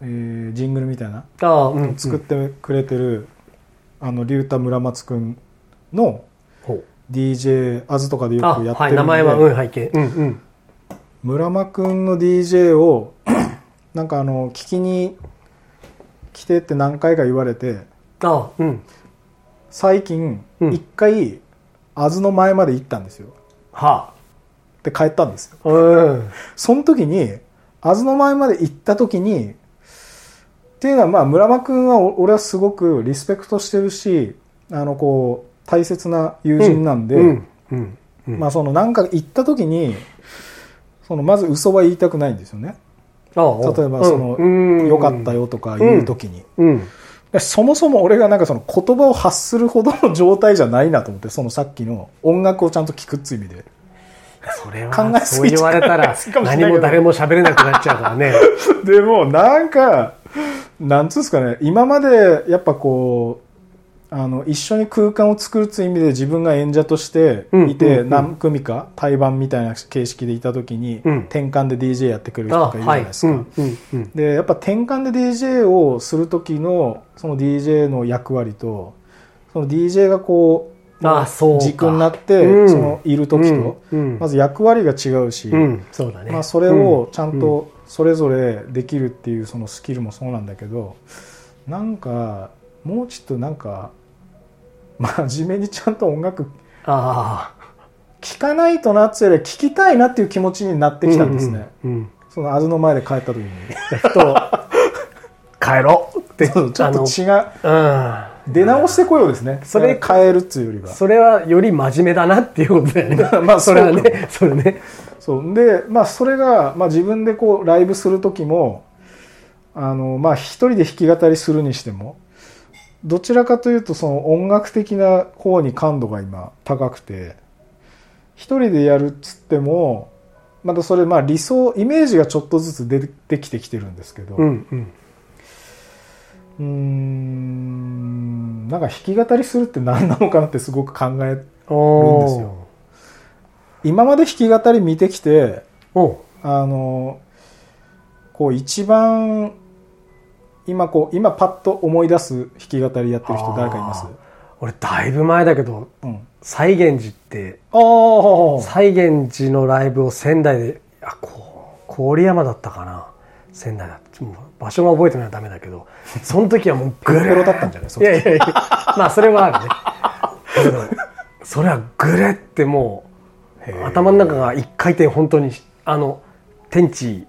A: えージングルみたいな
B: ああうん
A: 作ってくれてる、あの竜太村松くんの DJ アズとかでよ
B: あ
A: くやってるんで、
B: はい名前はうん拝見うんうん
A: 村間くんの DJ を *clears throat* なんかあの聞きに来てって何回か言われて
B: ああ。うん。
A: 最近
B: うん。
A: 一回アズの前まで行ったんですよ。
B: は
A: で帰ったんですよ。
B: あうん
A: その時にアズの前まで行った時にっていうのはまあ村間くんはお俺はすごくリスペクトしてるしあのこう大切な友人なんで、
B: うん。うん。うん。
A: まあそのなんか行った時にそのまず嘘は言いたくないんですよね。
B: ああ。
A: 例えばその
B: うん。
A: 良かったよとか言う時に、
B: うん。
A: でそもそも俺がなんかその言葉を発するほどの状態じゃないなと思ってそのさっきの音楽をちゃんと聴くっていう意味で。
B: それ
A: 考え
B: はそう
A: すぎちゃう。
B: 言われたら *laughs* 何も誰も喋れなくなっちゃうからね。*laughs*
A: でもなんかなんつうんですかね今までやっぱこうあの一緒に空間を作るっていう意味で自分が演者としていて、何組か対バンみたいな形式でいた時に、
B: うん。
A: 転換で DJ やってくれる
B: あ
A: 人とかいるじゃないですか、でやっぱ転換で DJ をする時のその DJ の役割とその DJ がこう
B: あそうか。
A: 軸になって、
B: うん。
A: そのいる時と、
B: うん
A: まず役割が違うし、
B: うんそうだね。
A: まあ、それをちゃんとそれぞれできるっていうそのスキルもそうなんだけどなんかもうちょっとなんか真面目にちゃんと音楽
B: ああ。
A: 聴かないとなっつうよりは聴きたいなっていう気持ちになってきたんですね、
B: うんうん。
A: そのアズの前で帰った時に。
B: ふと帰ろうって *laughs*
A: ちょっと違う
B: あの
A: 出直してこようですね。
B: それ
A: 変えるっつうよりは。
B: うんそれはより真面目だなっていうことだよね
A: まあ
B: それはねそれね。
A: そう。でまあそれが、まあ、自分でこうライブする時もあのまあ一人で弾き語りするにしてもどちらかというとその音楽的な方に感度が今高くて一人でやるっつってもまたそれまあ理想イメージがちょっとずつ出てきてきてるんですけど
B: う
A: うん。なんか弾き語りするって何なのかなってすごく考え
B: お
A: るんですよ。今まで弾き語り見てきてあのこう一番今こう今パッと思い出す弾き語りやってる人誰かいます？
B: あ俺だいぶ前だけど
A: うん。
B: 西源寺って
A: ああ
B: 西源寺のライブを仙台であこう郡山だったかな。仙台だ場所が覚えてないとダメだけど *laughs* その時はもう
A: ペロペロだったんじゃない？
B: いやいやいや。まあそれはあるね。それはグレってもう頭の中が一回転本当にあの天地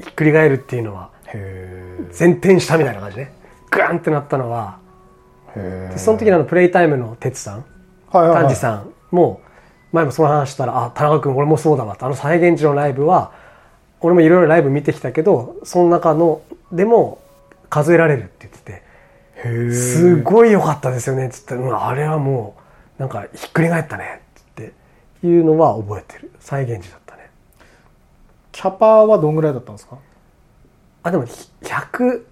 B: ひっくり返るっていうのは
A: へ
B: 前転したみたいな感じね。グワンってなったのはその時のあのプレイタイムの哲さん
A: はいはいはい。
B: 丹治さんも前もその話したら「あ田中君俺もそうだわ」ってあの再現地のライブは俺もいろいろライブ見てきたけどその中のでも数えられるって言っててすごい良かったですよねっつって、うん、あれはもうなんかひっくり返ったねっていうのは覚えてる。再現時だったね。
A: キャパはどんぐらいだったんですか？
B: あでもひ100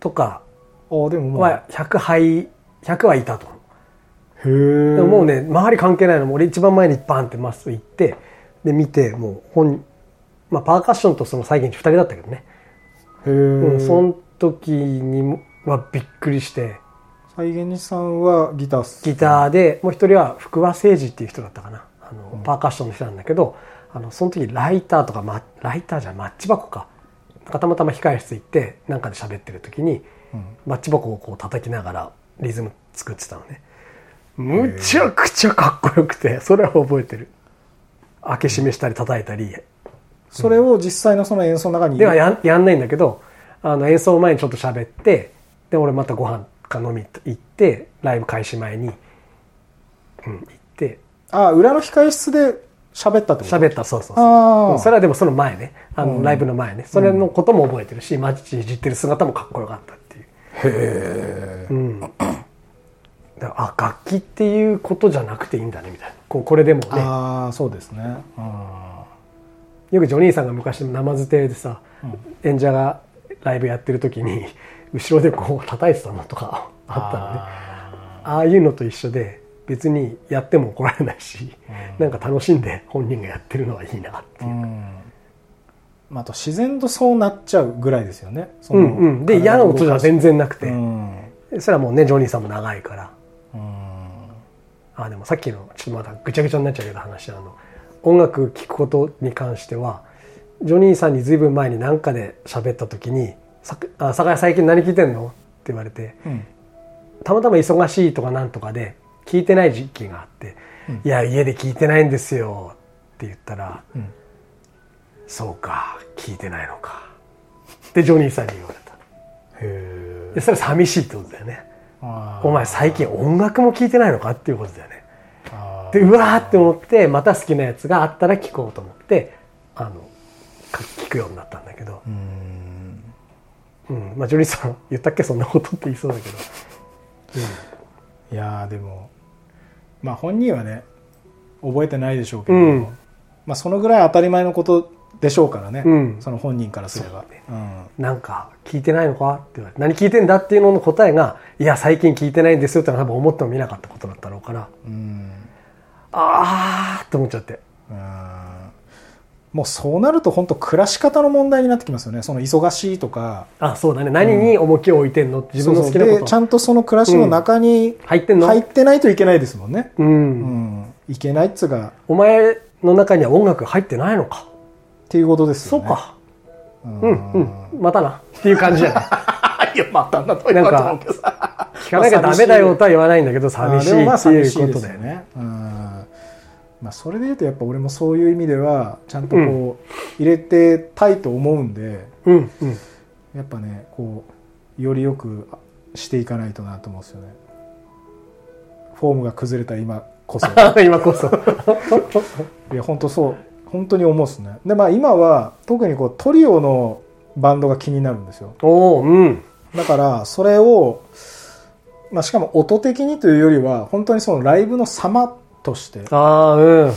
B: とか。
A: ああでもまあ。
B: は100杯100はいたと。
A: へえ
B: でももうね周り関係ないの。も俺一番前にバンってまっすぐ行ってで見てもう本まあパーカッションとその再現地2人だったけどね、
A: へえ、
B: うん、その時にもはびっくりして。
A: 再現にさんはギターっす
B: ギターでもう一人は福和誠治っていう人だったかな。あの、パーカッションの人なんだけどあのその時ライターとか、ま、ライターじゃんマッチ箱かたまたま控え室行ってなんかで喋ってる時に、マッチ箱をこう叩きながらリズム作ってたのね。むちゃくちゃかっこよくてそれは覚えてる。開け閉めしたり叩いたり。
A: それを実際のその演奏の中に
B: ではやんやんないんだけどあの演奏前にちょっと喋ってで俺またご飯か飲み行ってライブ開始前に、うん、行って。
A: あ裏の控え室で喋ったってこと？
B: 喋ったそうそうそう。それはでもその前ね。あの、
A: うん。
B: ライブの前ね。それのことも覚えてるし、マッチいじってる姿もかっこよかったっていう。
A: へえ
B: うん。あ楽器っていうことじゃなくていいんだねみたいな。こうこれでもね。
A: ああそうですね。うん。
B: よくジョニーさんが昔生捨てでさ、演者がライブやってる時に後ろでこう叩いてたのとかあったのね。ああいうのと一緒で別にやっても怒られないし、なんか楽しんで本人がやってるのはいいなっていう、
A: うん。まあ、あと自然とそうなっちゃうぐらいですよね。その
B: うんうん。で嫌な音じゃ全然なくて、
A: うん。
B: それはもうねジョニーさんも長いから。
A: うん。
B: あでもさっきのちょっとまだぐちゃぐちゃになっちゃうけど話あの音楽聴くことに関してはジョニーさんにずいぶん前に何かで喋った時に「さあ酒屋最近何聴いてんの?」って言われて
A: うん
B: たまたま忙しいとかなんとかで聞いてない時期があって
A: うん「
B: いや家で聞いてないんですよ」って言ったら
A: うん「
B: そうか聞いてないのか」ってジョニーさんに言われた。
A: へ
B: でそれは寂しいってことだよね。
A: え
B: お前最近音楽も聞いてないのかっていうことだよね。でうわーって思ってまた好きなやつがあったら聞こうと思ってあのか聞くようになったんだけど、
A: うん。
B: うん。まあ、ジョニーさん言ったっけ？そんなことって言いそうだけど、
A: いやーでもまあ本人はね覚えてないでしょうけど、
B: うん。
A: まあ、そのぐらい当たり前のことでしょうからね、
B: うん。
A: その本人からすれば。
B: そうね。
A: うん。
B: なんか聞いてないのか？って言われて何聞いてんだっていうのの答えがいや最近聞いてないんですよってのは多分思ってもみなかったことだったろうから
A: うん。
B: あーって思っちゃって。
A: うんもうそうなると本当暮らし方の問題になってきますよね。その忙しいとか。
B: あそうだね。何に重きを置いてんの？って自分の好きなこと。
A: ゃんとその暮らしの中に
B: 入ってんの、
A: 入ってないといけないですもんね、
B: うん。
A: うん、いけないっつうか。
B: お前の中には音楽入ってないのか？
A: っていうことですよね。
B: そうか。
A: うん。
B: うんうん。またな。っていう感じじゃない
A: いやまたなと
B: なんか聞かなきゃダメだよとは言わないんだけど寂しいっていうことだよね。
A: うんまあ、それで言うとやっぱ俺もそういう意味ではちゃんとこう入れてたいと思うんで
B: うんうん。
A: やっぱねこうよりよくしていかないとなと思うんですよねフォームが崩れた今こそ
B: 今こそ。*laughs* *laughs*
A: いや本当そう本当に思うですねでまあ今は特にこうトリオのバンドが気になるんですよ
B: おおうん。
A: だからそれを、まあ、しかも音的にというよりは本当にそのライブの様として
B: ああ、うん。
A: や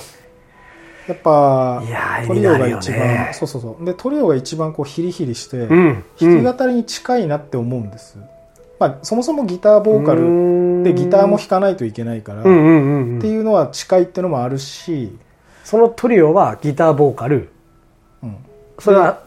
A: っぱトリオが一番、
B: ね
A: そうそうそうでトリオが一番こうヒリヒリして、
B: うん。
A: 弾き語りに近いなって思うんです、まあ、そもそもギターボーカルでギターも弾かないといけないから、
B: うんうんうんうん。
A: っていうのは近いっていうのもあるし、
B: そのトリオはギター、ボーカル。
A: うん
B: それは、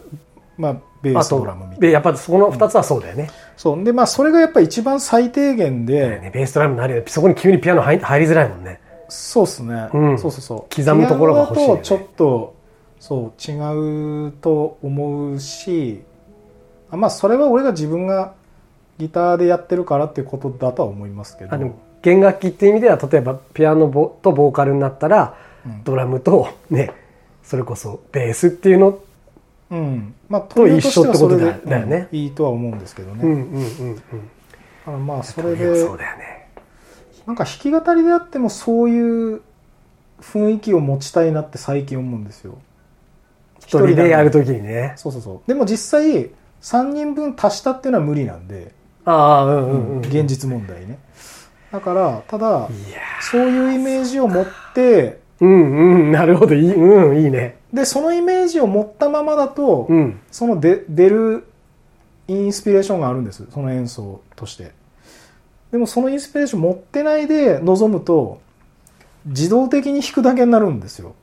A: まあ、ベー
B: あ
A: スド
B: と
A: ラムみたいな
B: で、やっぱその二つはそうだよね。
A: そうでまあそれがやっぱ一番最低限で、
B: ねベースドラムになるよ。そこに急にピアノ入入りづらいもんね。
A: そうっすね、
B: うん。
A: そうそうそう。
B: 刻むところが欲しいよね。
A: とちょっとそう違うと思うしあまあそれは俺が自分がギターでやってるからっていうことだとは思いますけど。
B: あの弦楽器っていう意味では例えばピアノボとボーカルになったら、
A: うん。
B: ドラムとねそれこそベースっていうの、
A: うん。まあ
B: と一緒ってことだよね。
A: うんいいとは思うんですけどね、
B: うんうんうんうん。
A: あのまあそれで
B: そうだよね
A: なんか弾き語りであってもそういう雰囲気を持ちたいなって最近思うんですよ。
B: 一人でやる
A: と
B: ときにね。
A: そうそうそう。でも実際3人分足したっていうのは無理なんで、
B: ああうんうんうん
A: 現実問題ね。だからただそういうイメージを持って
B: うんうん。なるほど。いいうんいいね。
A: でそのイメージを持ったままだと、
B: うん。
A: そので出るインスピレーションがあるんです。その演奏としてでもそのインスピレーション持ってないで臨むと自動的に弾くだけになるんですよ。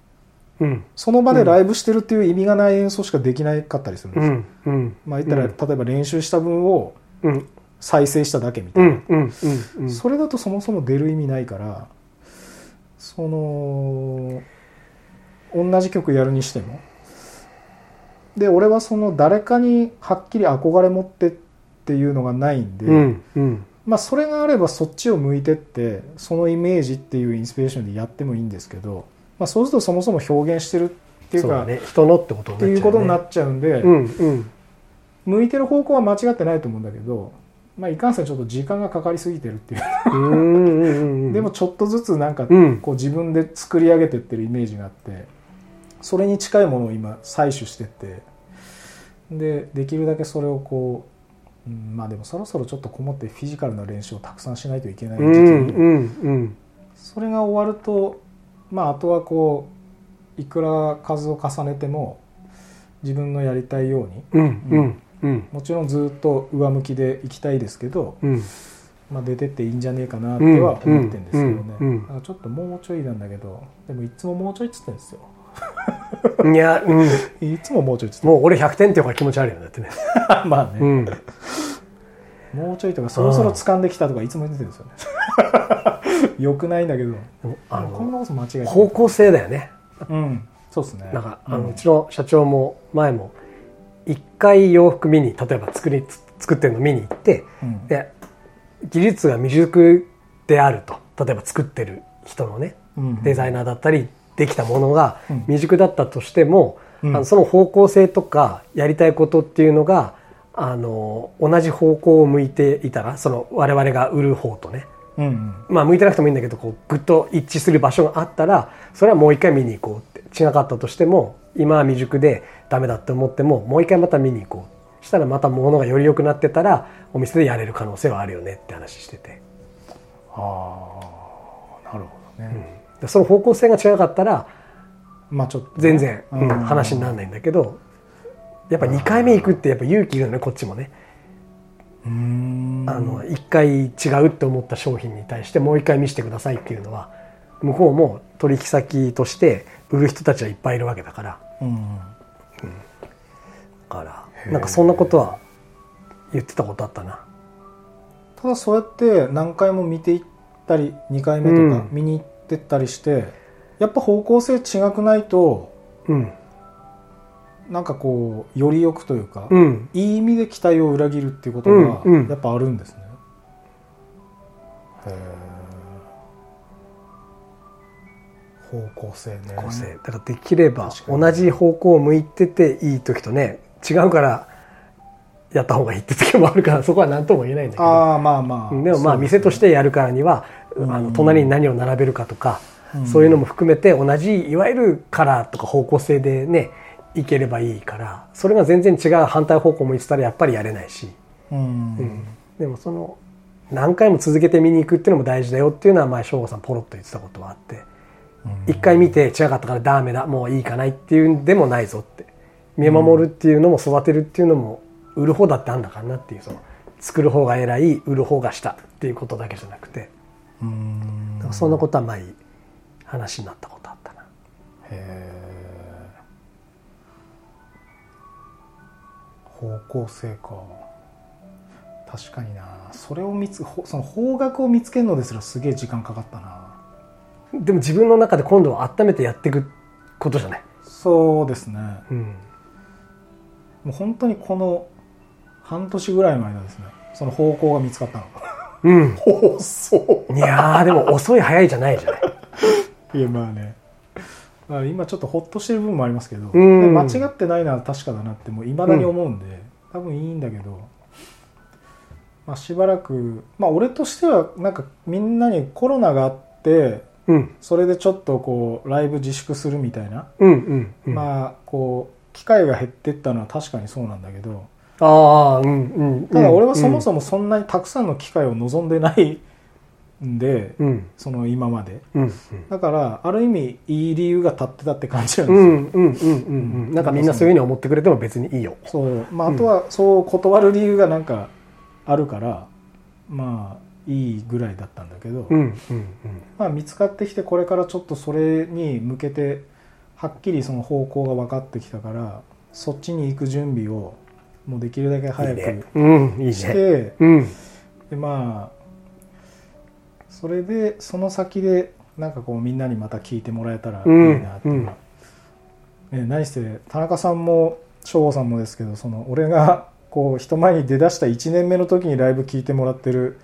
B: うん。
A: その場でライブしてるっていう意味がない演奏しかできなかったりするんですよ、
B: うん。うん。
A: まあ言ったら、例えば練習した分を
B: うん。
A: 再生しただけみたいな、それだとそもそも出る意味ないからその同じ曲やるにしても。で俺はその誰かにはっきり憧れ持ってっていうのがないんで、
B: うん。うん
A: まあそれがあればそっちを向いてってそのイメージっていうインスピレーションでやってもいいんですけど、まあ、そうするとそもそも表現してるっていうか
B: ね。人のってことに
A: って
B: なっちゃう、ね、
A: いうことになっちゃうんで、
B: うんうん。
A: 向いてる方向は間違ってないと思うんだけど、まあ、いかんせんちょっと時間がかかりすぎてるっていう。
B: うん。*laughs*
A: でもちょっとずつなんか
B: うん。
A: こう自分で作り上げてってるイメージがあってそれに近いものを今採取してってでできるだけそれをこう、うん、まあでもそろそろちょっとこもってフィジカルな練習をたくさんしないといけない時期
B: うん
A: に
B: うんうん。
A: それが終わるとまああとはこういくら数を重ねても自分のやりたいように
B: うんうんうん。
A: もちろんずっと上向きでいきたいですけど、
B: うん。
A: まあ、出てっていいんじゃねえかなっては思ってるんですけどね、ちょっともうちょいなんだけどでもいつももうちょいっつってんですよ
B: いや、うん。
A: いつももうちょい
B: もう俺100点っていう方が気持ち悪いよねだってね。*laughs*
A: まあね、
B: うん。
A: もうちょいとかそろそろ掴んできたとかいつも言ってるんですよね *laughs* よくないんだけど
B: あ
A: こんな
B: の、
A: こと間違えて
B: 方向性だよね。
A: うんそうですね
B: なんか、あ
A: うん
B: のうちの社長も前も、一回洋服見に、例えば作り、作ってるの見に行って、
A: うん
B: で、技術が未熟であると。例えば作ってる人のね、
A: うん
B: デザイナーだったり、できたものが
A: うん
B: 未熟だったとしても、
A: うん
B: あのその方向性とかやりたいことっていうのが、あの、同じ方向を向いていたら、その我々が売る方とね、
A: うんうん
B: まあ向いてなくてもいいんだけど、こう、ぐっと一致する場所があったら、それはもう一回見に行こうって。違かったとしても、今は未熟でダメだって思っても、もう一回また見に行こう。したらまた物がより良くなってたら、お店でやれる可能性はあるよねって話してて。
A: ああなるほどね、
B: でその方向性が違かったら、
A: まあちょっとね、
B: 全然、うん
A: うん。
B: 話にならないんだけど、やっぱ2回目行くってやっぱ勇気いるよね、こっちもね。あの、1回違うって思った商品に対してもう1回見せてくださいっていうのは、向こうも取引先として売る人たちはいっぱいいるわけだから。
A: うん。
B: だからなんかそんなことは言ってたことあったな。
A: ただそうやって何回も見ていったり2回目とか
B: うん。
A: 見に行ってったりして、やっぱ方向性違くないと
B: うん。
A: なんかこうよりよくというか、
B: うん。
A: いい意味で期待を裏切るっていうことが
B: うんうん。
A: やっぱあるんですね、へえ方向性ね。
B: 構成だからできれば同じ方向を向いてていい時とね違うからやった方がいいって時もあるからそこは何とも言えないんだけど。
A: ああまあまあ。
B: でもまあ店としてやるからには、
A: うん
B: あの隣に何を並べるかとか、
A: うん。
B: そういうのも含めて同じいわゆるカラーとか方向性でねいければいいからそれが全然違う反対方向向いてたらやっぱりやれないし、
A: うん、
B: うん。でもその何回も続けて見に行くっていうのも大事だよっていうのは前省吾さんポロッと言ってたことはあって。一回見て違かったからダメだ。もういいかないっていうんでもないぞって。見守るっていうのも育てるっていうのも売る方だってあんだからなっていうその作る方が偉い売る方が下っていうことだけじゃなくて
A: うん
B: そんなことは前話になったことあったな。
A: へえ方向性か。確かにな。それを見つほその方角を見つけるのですらすげえ時間かかったな。
B: でも自分の中で今度は温めてやっていくことじゃない、
A: そうですね。
B: うん、
A: もう本当にこの半年ぐらいの間ですね。その方向が見つかったの
B: うん、
A: 遅
B: い。やーでも遅い早いじゃないじゃない。*laughs*
A: いやまあね。まあ今ちょっとホッとしてる部分もありますけど、間違ってないのは確かだなってもういまだに思うんで、多分いいんだけど、まあ、しばらくまあ俺としてはなんかみんなにコロナがあって
B: うん。
A: それでちょっとこうライブ自粛するみたいな、
B: うんうんうん。
A: まあこう機会が減ってったのは確かにそうなんだけど
B: ああうんうん
A: ただ俺はそも
B: も
A: そもそんなにたくさんの機会を望んでないんで、
B: うん。
A: その今まで。
B: うん
A: だからある意味いい理由が立ってたって感じなん
B: う
A: ですよ、
B: んうんうんうんうん。なんかみんなそういうふうに思ってくれても別にいいよ。
A: そうまあ、あとはそう断る理由がなんかあるからまあいいぐらいだったんだけど、
B: うんうん。
A: まあ、見つかってきてこれからちょっとそれに向けてはっきりその方向が分かってきたからそっちに行く準備をもうできるだけ早くし
B: ね。
A: て、
B: うん。
A: でまあそれでその先でなんかこうみんなにまた聞いてもらえたらいい
B: うん
A: なって、
B: う。ん。
A: ね、何して田中さんも省吾さんもですけどその俺がこう人前に出だした1年目の時にライブ聞いてもらってる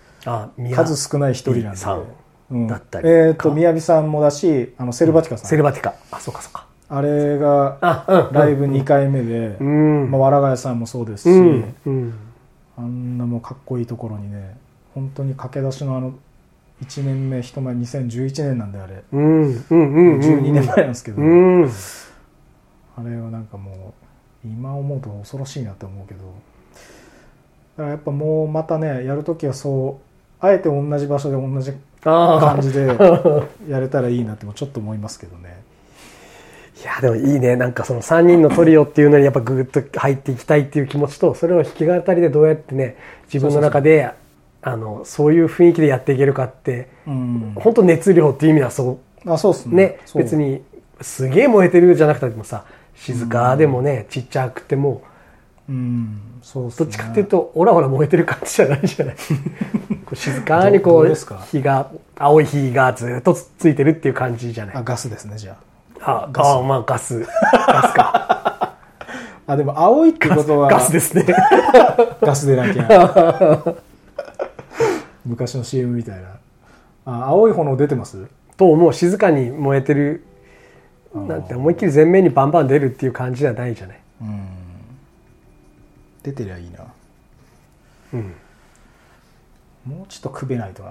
A: 数少ない一人なんで。
B: さん
A: うん。
B: だったり
A: えっ、と宮城さんもだしあのセルバティカさん、
B: セルバティカ。あそうかそうか
A: あれがライブ2回目で、
B: うん。
A: まあ、わらがやさんもそうですし、
B: うんうん。
A: あんなもうかっこいいところにね本当に駆け出しのあの1年目一前2011年なんであれ。
B: うんうんうんうん。
A: 12年前なんですけど、
B: うん。
A: あれはなんかもう今思うと恐ろしいなって思うけど。だからやっぱもうまたねやるときはそうあえて同じ場所で同じ
B: あ
A: 感じで *laughs* やれたらいいなってもちょっと思いますけどね
B: いやでもいいね。なんかその3人のトリオっていうのにやっぱグッと入っていきたいっていう気持ちとそれを弾き語りでどうやってね自分の中であのそういう雰囲気でやっていけるかって
A: うん。
B: 本当熱量っていう意味はそ
A: あそうっすね。
B: う。ね別にすげえ燃えてるじゃなくてもさ静かでもね、ちっちゃくても
A: うん。そうね。
B: どっちかっていうとオラオラ燃えてる感じじゃない？じゃない静かにこう
A: どどうですか？
B: 火が青い火がずっとつついてるっていう感じじゃない？
A: あガスですねじゃ
B: あ
A: ガス。
B: あまあガス。ガスか。*laughs*
A: ああでも青いってことは。
B: ガスですね。*laughs*
A: ガスでなきゃ *laughs* 昔の CM みたいな。あ青い炎出てます？
B: ともう静かに燃えてる。なんて思いっきり前面にバンバン出るっていう感じじゃないじゃない？
A: うん。出てりゃいいな。
B: うん。
A: もうちょっとくべないとな。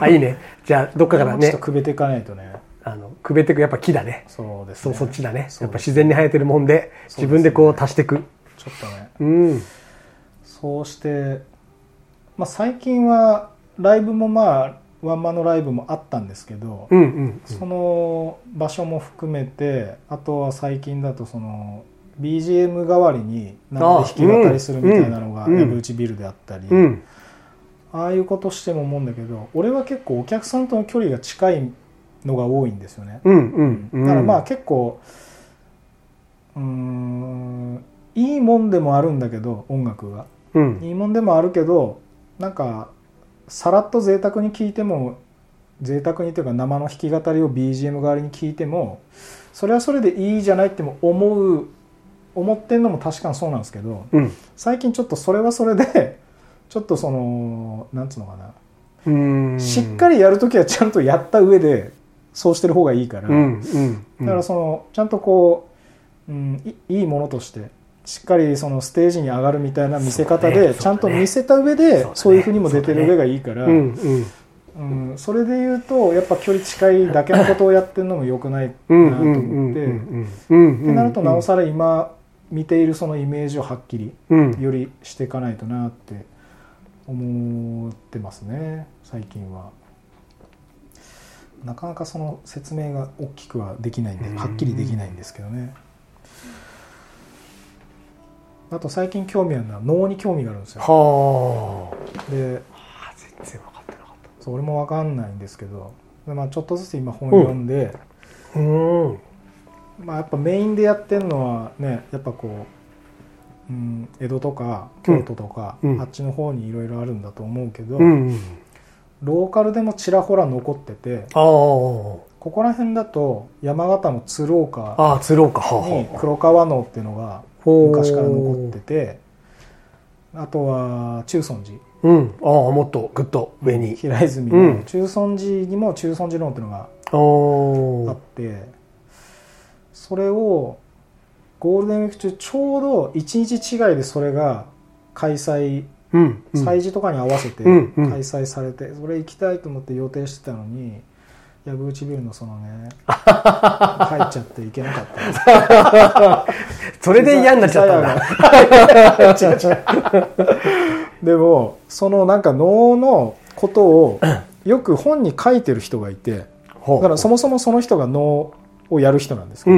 B: あいいね。じゃあどっかからね。
A: もうちょっとくべていかないとね
B: あのくべてくやっぱ木だね。
A: そうですね。
B: そうそっちだね。やっぱ自然に生えてるもんで自分でこう足していく。
A: ちょっとね。
B: うん。
A: そうして、まあ、最近はライブもまあワンマンのライブもあったんですけど、
B: うんうん
A: その場所も含めてあとは最近だとその BGM 代わりになんか弾き語りするみたいなのが
B: うん
A: 藪内ビルであったり、
B: うん。
A: ああいうことしても思うんだけど俺は結構お客さんとの距離が近いのが多いんですよね。
B: うんうんうん。
A: だからまあ結構うーんいいもんでもあるんだけど音楽が。
B: うん。
A: いいもんでもあるけどなんかさらっと贅沢に聴いても贅沢にというか生の弾き語りを BGM 代わりに聴いてもそれはそれでいいじゃないっても思う思ってんのも確かにそうなんですけど
B: うん。
A: 最近ちょっとそれはそれでちょっとそのなんつうのかな。
B: うん。
A: しっかりやるときはちゃんとやった上でそうしてる方がいいから、だからそのちゃんとこう、うん、いいいものとしてしっかりそのステージに上がるみたいな見せ方でちゃんと見せた上で
B: そう
A: いうふうにも出てる上がいいから。
B: うん
A: それで言うとやっぱ距離近いだけのことをやってるのも良くないなと思
B: うん
A: って。っ
B: うん
A: てなるとなおさら今見ているそのイメージをはっきり
B: うん。
A: よりしていかないとなって思ってますね最近は。なかなかその説明が大きくはできないんで
B: うん。
A: はっきりできないんですけどね。あと最近興味あるのは脳に興味があるんですよ。
B: は
A: で
B: あ全然分かってなかっ
A: そう俺も分かんないんですけど。で、まあ、ちょっとずつ今本読んで、
B: たうん。
A: まあ、やっぱメインでやってるのはねやっぱこう、うん、江戸とか京都とか、
B: うん。
A: あっちの方にいろいろあるんだと思うけど、
B: うん
A: ローカルでもちらほら残っててここら辺だと山形の鶴岡に
B: はあ。
A: 黒川能っていうのが昔から残っててあとは中尊寺。
B: うん。ああもっとぐっと上に。
A: 平泉
B: うん。
A: の中尊寺にも中尊寺能っていうのが
B: お
A: あってそれをゴールデンウィーク中ちょうど1日違いでそれが開催
B: うんうん。
A: 祭事とかに合わせて開催されてそれ行きたいと思って予定してたのに藪内ビルのそのね *laughs* 入っちゃって行けなかった。*laughs*
B: それで嫌になっちゃったんだ。
A: でもそのなんか能のことをよく本に書いてる人がいて *laughs* だからそもそもその人が能をやる人なんですけど、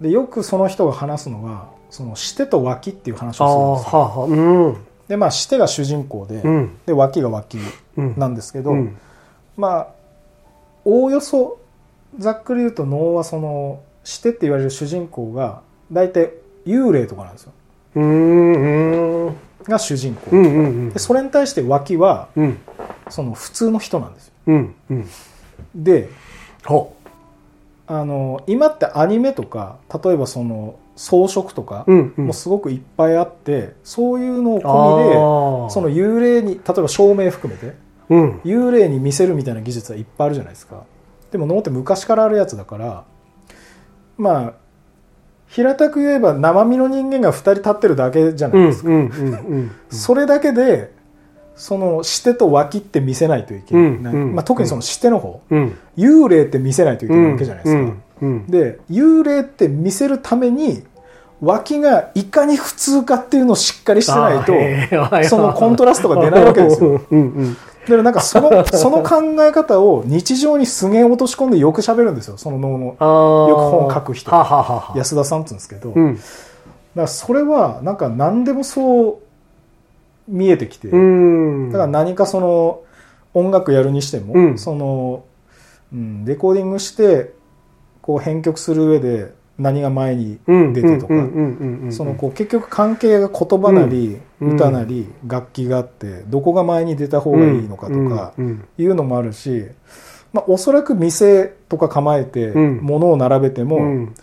A: でよくその人が話すのがそのしてと脇っていう話をするんですよ。
B: はあはあ。うん。
A: でまあしてが主人公で、
B: うん。
A: で脇が脇
B: うん。
A: なんですけど、
B: うん。
A: まあおおよそざっくり言うと能はそのしてって言われる主人公が大体幽霊とかなんですよ。
B: うーんうん。
A: が主人公、
B: うんうん
A: でそれに対して脇は
B: うん。
A: その普通の人なんですよ。
B: うんうん。
A: で
B: ほ
A: あの今ってアニメとか例えばその装飾とか
B: ううんうん。
A: もすごくいっぱいあって、そういうのを込みでその幽霊に例えば照明含めて
B: うん。
A: 幽霊に見せるみたいな技術はいっぱいあるじゃないですか。でも能って昔からあるやつだからまあ平たく言えば生身の人間が2人立ってるだけじゃな
B: うん
A: いですか、
B: うんうんうん。
A: それだけでそのしてと脇って見せないといけない、まあ、特にそのしての方、
B: うん。
A: 幽霊って見せないといけないわけじゃないですか、で幽霊って見せるために脇がいかに普通かっていうのをしっかりしてないとそのコントラストが出ないわけですよ。だからなんかそのその考え方を日常にすげえ落とし込んでよく喋るんですよ。その脳のよく本書く人。安田さんって言うんですけど、だか
B: うん
A: らそれはなんか何でもそう見えてきて、
B: うん。
A: だから何かその音楽やるにしても、
B: うん。
A: そのうん、レコーディングしてこう編曲する上で何が前に
B: うん。
A: 出てとか、そのこう結局関係が言葉なり、
B: うん。
A: 歌なり楽器があってどこが前に出た方がいいのかとかいうのもあるし、まあ、おそらく店とか構えて
B: うん。
A: 物を並べても、
B: うん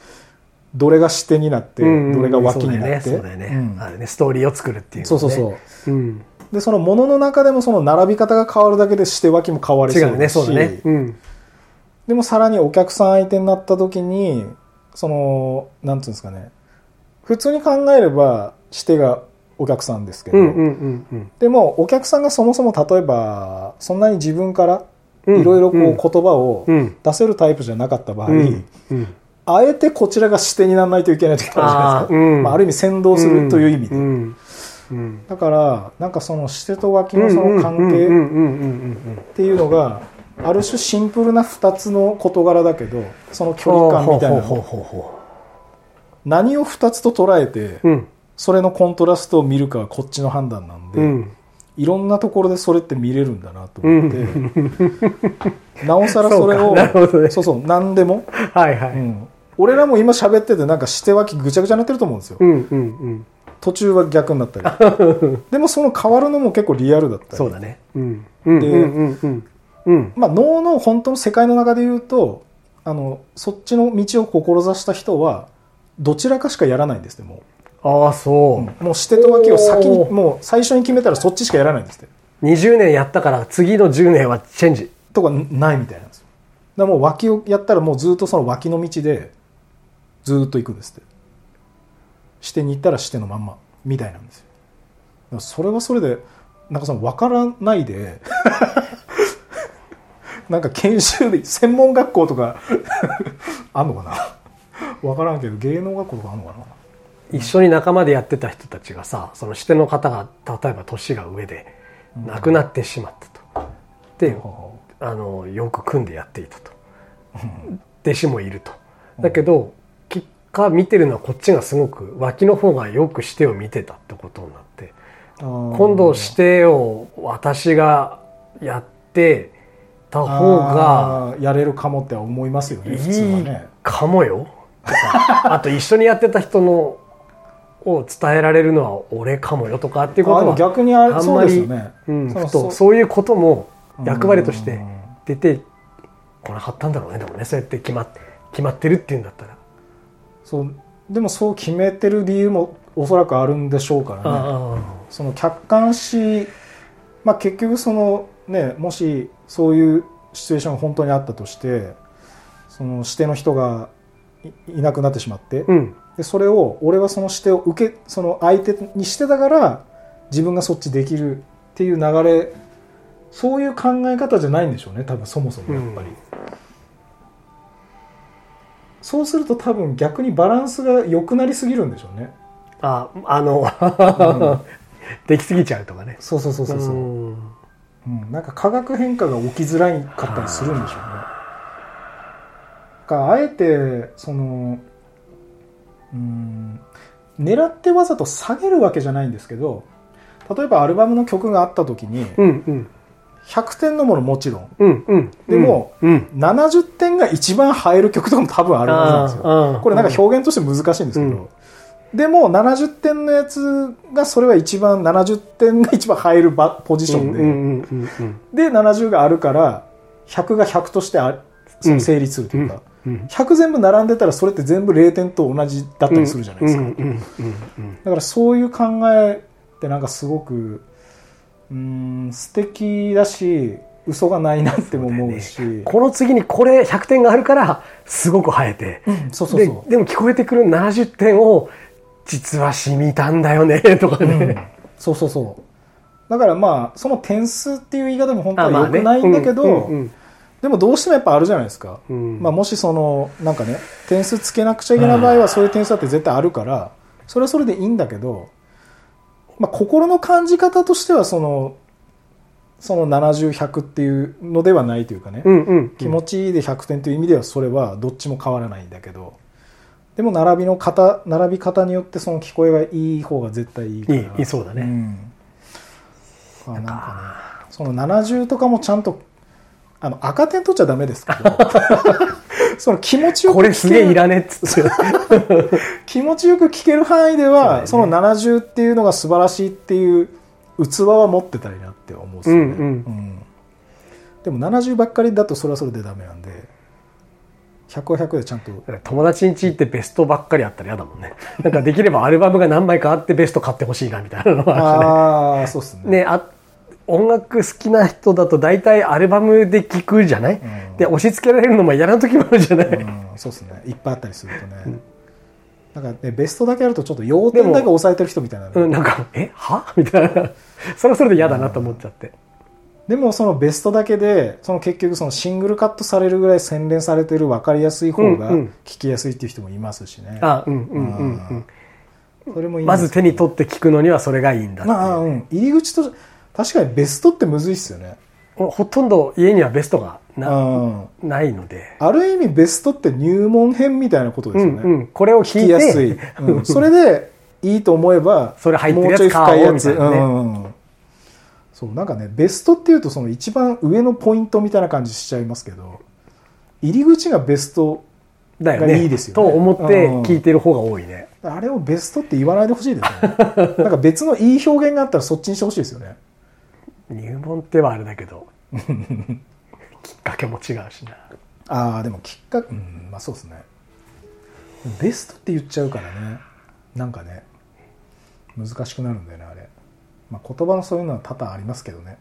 A: どれが支点になって、
B: うん
A: どれが脇になって、
B: ストーリーを作るっていうのね。
A: そうそうそう。
B: うん。
A: でその物の中でもその並び方が変わるだけでして脇も変わりそううだし
B: そうだね。うん。
A: でもさらにお客さん相手になった時にそのなんていうんですかね。普通に考えればしてがお客さんですけど、
B: うんうんうんうん。
A: でもお客さんがそもそも例えばそんなに自分から
B: うん。
A: いろいろこう
B: うん。
A: 言葉を
B: うん。
A: 出せるタイプじゃなかった場合、
B: うん。うん
A: あえてこちらが視点にならないといけない時あるじゃないですか。
B: あーうん。
A: まあ、ある意味先導するという意味で、
B: うんうん
A: だからなんかそのしてと脇のその関係っていうのがある種シンプルな2つの事柄だけどその距離感みたいな何を2つと捉えて
B: ううん。
A: それのコントラストを見るかはこっちの判断なんで、
B: うん。
A: いろんなところでそれって見れるんだなと
B: う
A: 思って、
B: ん。
A: なおさらそれを
B: そう
A: そうそう何でも、
B: はいはい。
A: うん俺らも今喋っててなんかして脇ぐちゃぐちゃになってると思うんですよ。
B: うんうんうん。
A: 途中は逆になったり。*laughs* でもその変わるのも結構リアルだったり。
B: そうだね。うん。うんうんうんうん。うん。
A: まあ、脳の本当の世界の中で言うとあのそっちの道を志した人はどちらかしかやらないんですっても
B: ああそう。
A: うもうしてと脇を先に
B: おー。
A: もう最初に決めたらそっちしかやらないんですって。
B: 20年やったから次の10年はチェンジ。
A: とかないみたいなんですよ。だからもう脇をやったらもうずっとその脇の道でずっと行くんですって。視点に行ったら視点のまんま。みたいなんですよ。それはそれでなんかその分からないで *laughs* なんか研修で専門学校とかあんのかな。分からんけど芸能学校とかあんのかな。
B: 一緒に仲間でやってた人たちがさその支店の方が例えば年が上で亡くなってしまったと。であのよく組んでやっていたと。弟子もいると。だけど結果見てるのはこっちがすごく脇の方がよくしてを見てたってことになって今
A: 今
B: 度してを私がやってた方が
A: やれるかもって思いますよね普通はいね。
B: かもよ。*laughs* あと一緒にやってた人のを伝えられるのは俺かもよとかっていうことは
A: 逆にあ
B: んまり
A: そ
B: ういうことも役割として
A: うん。
B: 出てこなかったんだろうねでもね。そうやって決ま決まってるっていうんだったら、
A: そうでもそう決めてる理由もおそらくあるんでしょうからね。
B: あ
A: その客観視まあ結局そのねもしそういうシチュエーションが本当にあったとしてその指定の人がいいなくなってしまって、
B: あうん。
A: でそれを俺はその指定を受けその相手にしてたから自分がそっちできるっていう流れそういう考え方じゃないんでしょうね多分そもそもやっぱり、
B: うん
A: そうすると多分逆にバランスが良くなりすぎるんでしょうね。
B: ああの、できすぎちゃうとかね。
A: そうそうそうそうそう、
B: うん。
A: うん、なんか化学変化が起きづらいかったりするんでしょうね。かあえてそのうん。狙ってわざと下げるわけじゃないんですけど例えばアルバムの曲があった時に
B: うんうん
A: 100点のものもちろん。
B: うんうん。
A: でも
B: うん
A: 70点が一番映える曲とかも多分あるはずなんですよ。これなんか表現として難しいんですけど、
B: うん。
A: でも70点のやつがそれは一番70点が一番映えるバポジションで、で70があるから100が100としてあその成立するというか、
B: うん
A: 100全部並んでたらそれって全部0点と同じだったりするじゃないですか、だからそういう考えってなんかすごくうーん素敵だし嘘がないなっても思うし。
B: この次にこれ100点があるからすごく生えて、
A: そうそうそう。
B: ででも聞こえてくる70点を実は染みたんだよね *laughs* とかね、
A: そうそうそう。だからまあその点数っていう言い方も本当は良くないんだけど、
B: うんうん。
A: でもどうしてもやっぱあるじゃないですか、
B: うん。
A: まあ、もしそのなんかね点数つけなくちゃいけない場合はそういう点数だって絶対あるからそれはそれでいいんだけど、まあ、心の感じ方としてはそのその70100っていうのではないというかね、
B: うんうん。
A: 気持ちいいで100点という意味ではそれはどっちも変わらないんだけど。でも並びの方並び方によってその聞こえがいい方が絶対いいから。
B: いいそうだね。
A: ん。あなんかねその70とかもちゃんとあの赤点取っちゃダメですけどその気持ちよく
B: これすげえいらねえっつって。
A: 気持ちよく聞ける範囲で
B: そうだよね。
A: はその70っていうのが素晴らしいっていう器は持ってたいなって思うんですよね、
B: うんうん。
A: うん。でも70ばっかりだとそれはそれでダメなんで100は100でちゃんと。
B: 友達ん家行ってベストばっかりあったら嫌だもんね。なんかできればアルバムが何枚かあってベスト買ってほしいなみたいなのがあ
A: ああそうっすね。
B: ね、あ音楽好きな人だと大体アルバムで聴くじゃない、
A: ん。
B: で、押し付けられるのも嫌な時もあるじゃない、
A: うん、そうっすね。いっぱいあったりするとね、なんかねベストだけあるとちょっと要点だけ抑えてる人みたいなね
B: うん、なんか、え？は？みたいな。それはそれで嫌だなと思っちゃって。
A: でもそのベストだけでその結局そのシングルカットされるぐらい洗練されてる分かりやすい方が
B: うんうん。
A: 聞きやすいっていう人もいますしね、
B: あ、うんうんうん
A: それもい
B: うん。ま
A: いんです
B: ず手に取って聞くのにはそれがいいんだ
A: まあ、うん、入り口と確かにベストってむずいっすよね。
B: ほとんど家にはベストが
A: う
B: な,、
A: ん。
B: ないので。
A: ある意味ベストって入門編みたいなことですよね、
B: うんうん。これを聞
A: きやすい、
B: て、
A: うん。*laughs* それでいいと思えば
B: それ入ってるやつ
A: もうちょい深いやつ。
B: 買おうみたいなね。
A: うんうんそうなんかねベストっていうとその一番上のポイントみたいな感じしちゃいますけど入り口がベスト
B: だよね。
A: がいいですよね。
B: と思って聞いてる方が多いね。
A: あれをベストって言わないでほしいですよね。なんか別のいい表現があったらそっちにしてほしいですよね
B: 入門ってはあれだけど、*laughs* きっかけも違うしな。
A: ああでもきっかけうんまあそうですね。ベストって言っちゃうからね。なんかね難しくなるんだよねあれ、まあ、言葉のそういうのは多々ありますけどね。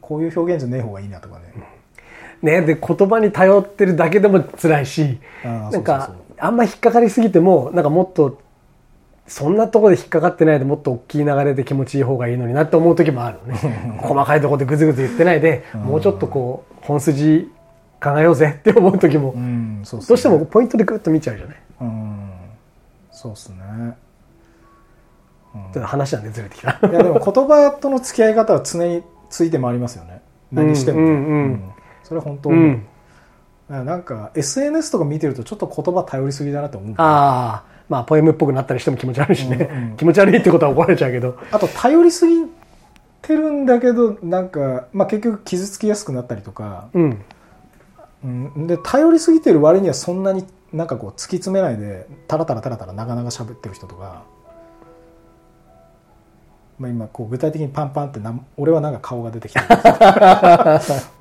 A: こういう表現じゃねえ方がいいなとかね、
B: ね、で言葉に頼ってるだけでも辛いしなんかあんま引っかかりすぎてもなんかもっとそんなところで引っかかってないでもっと大きい流れで気持ちいい方がいいのになって思う時もあるのね。*laughs* 細かいところでグズグズ言ってないでもうちょっとこう本筋考えようぜって思う時も
A: うんそうね。
B: どうしてもポイントでグッと見ちゃうじゃない。
A: うん。そうっすね。
B: ちょっと話はねずれてきた。
A: いやでも言葉との付き合い方は常について回りますよね。何しても。ね、
B: うんうん。うん。
A: それは本当
B: う、ん。
A: なんか SNS とか見てるとちょっと言葉頼りすぎだなと思う。
B: ああまあポエムっぽくなったりしても気持ち悪いしね、
A: うんうん。*laughs*
B: 気持ち悪いってことは怒られちゃうけど。
A: あと頼りすぎてるんだけどなんか、まあ、結局傷つきやすくなったりとか、
B: うん。
A: うん、で頼りすぎてる割にはそんなになんかこう突き詰めないでタラタラタラタラ長々喋ってる人とか、まあ、今こう具体的にパンパンってな俺はなんか顔が出てきてる。*laughs*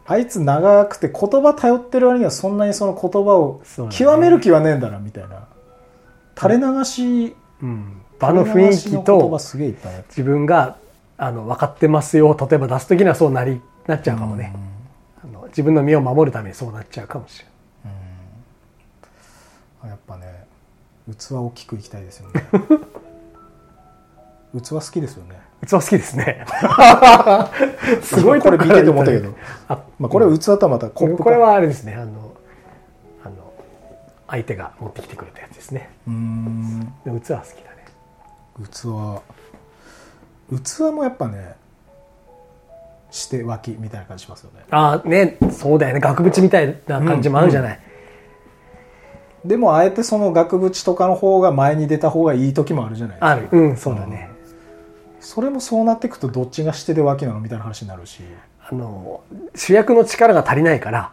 A: あいつ長くて言葉頼ってる割にはそんなにその言葉を極める気はねえんだなみたいな垂れ流し
B: うん、場の雰囲気と自分があの分かってますよ。例えば出す時にはそうなりなっちゃうかもね、あの自分の身を守るためにそうなっちゃうかもしれない。
A: あやっぱね器大きくいきたいですよね。*laughs* 器好きですよね。
B: 器好きですね。*laughs* すごい
A: これ見てて思ったけど、*laughs*
B: あ
A: まあ、これは器とはまたコップか。
B: これはあれですね。あの相手が持ってきてくれたやつですね。
A: うーん。
B: 器は好きだね。
A: 器器もやっぱねして脇みたいな感じしますよね。
B: ああねそうだよね。額縁みたいな感じもあるじゃない、
A: でもあえてその額縁とかの方が前に出た方がいい時もあるじゃないですか。
B: ある。うんそうだね、
A: それもそうなっていくとどっちがしてで脇なのみたいな話になるし。
B: あの主役の力が足りないから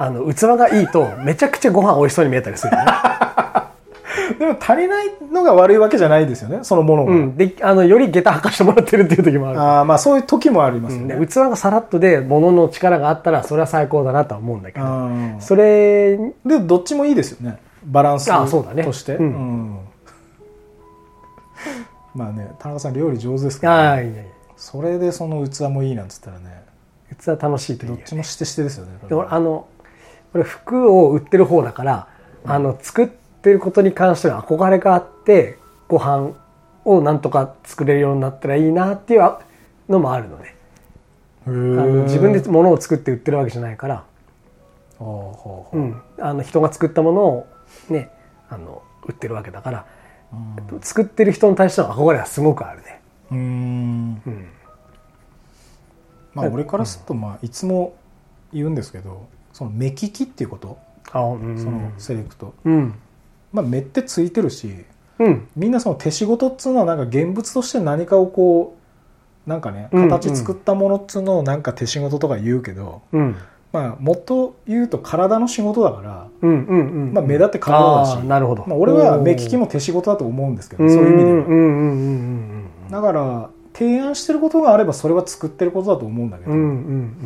B: あの器がいいとめちゃくちゃご飯美味しそうに見えたりするよね。*laughs*
A: でも足りないのが悪いわけじゃないですよねそのものが、
B: うん、であのより下駄履かしてもらってるっていう時もある。
A: あーまあそういう時もありますよね、
B: で器がさらっとで物の力があったらそれは最高だなとは思うんだけど。それ
A: でどっちもいいですよね。バランス
B: あそうだね。
A: として、
B: うん。
A: うん。まあね田中さん料理上手ですから、
B: ああいいね
A: それでその器もいいなんつったらね。
B: 器楽しいといいよ
A: どっちもしてしてですよね
B: あの俺服を売ってる方だから、あの作ってることに関しては憧れがあってご飯をなんとか作れるようになったらいいなっていうのもあるのね。自分で物を作って売ってるわけじゃないから、あの人が作ったものをねあの売ってるわけだから、作ってる人に対しての憧れはすごくあるね、
A: うーん。
B: うん、
A: まあ俺からするとまあいつも言うんですけどその目利きっていうこと？
B: あうん。
A: そのセレクト、
B: うん。
A: まあ目ってついてるし
B: うん。
A: みんなその手仕事っつうのはなんか現物として何かをこうなんかね形作ったものっつうのをなんか手仕事とか言うけど、
B: うん。
A: まあもっと言うと体の仕事だから、
B: うんうんうん。
A: まあ、目立って体だし
B: なるほど、
A: まあ、俺は目利きも手仕事だと思うんですけど
B: うん
A: そういう意味では、
B: うんうんうんうん。
A: だから提案してることがあればそれは作ってることだと思うんだけど、
B: うんうんうん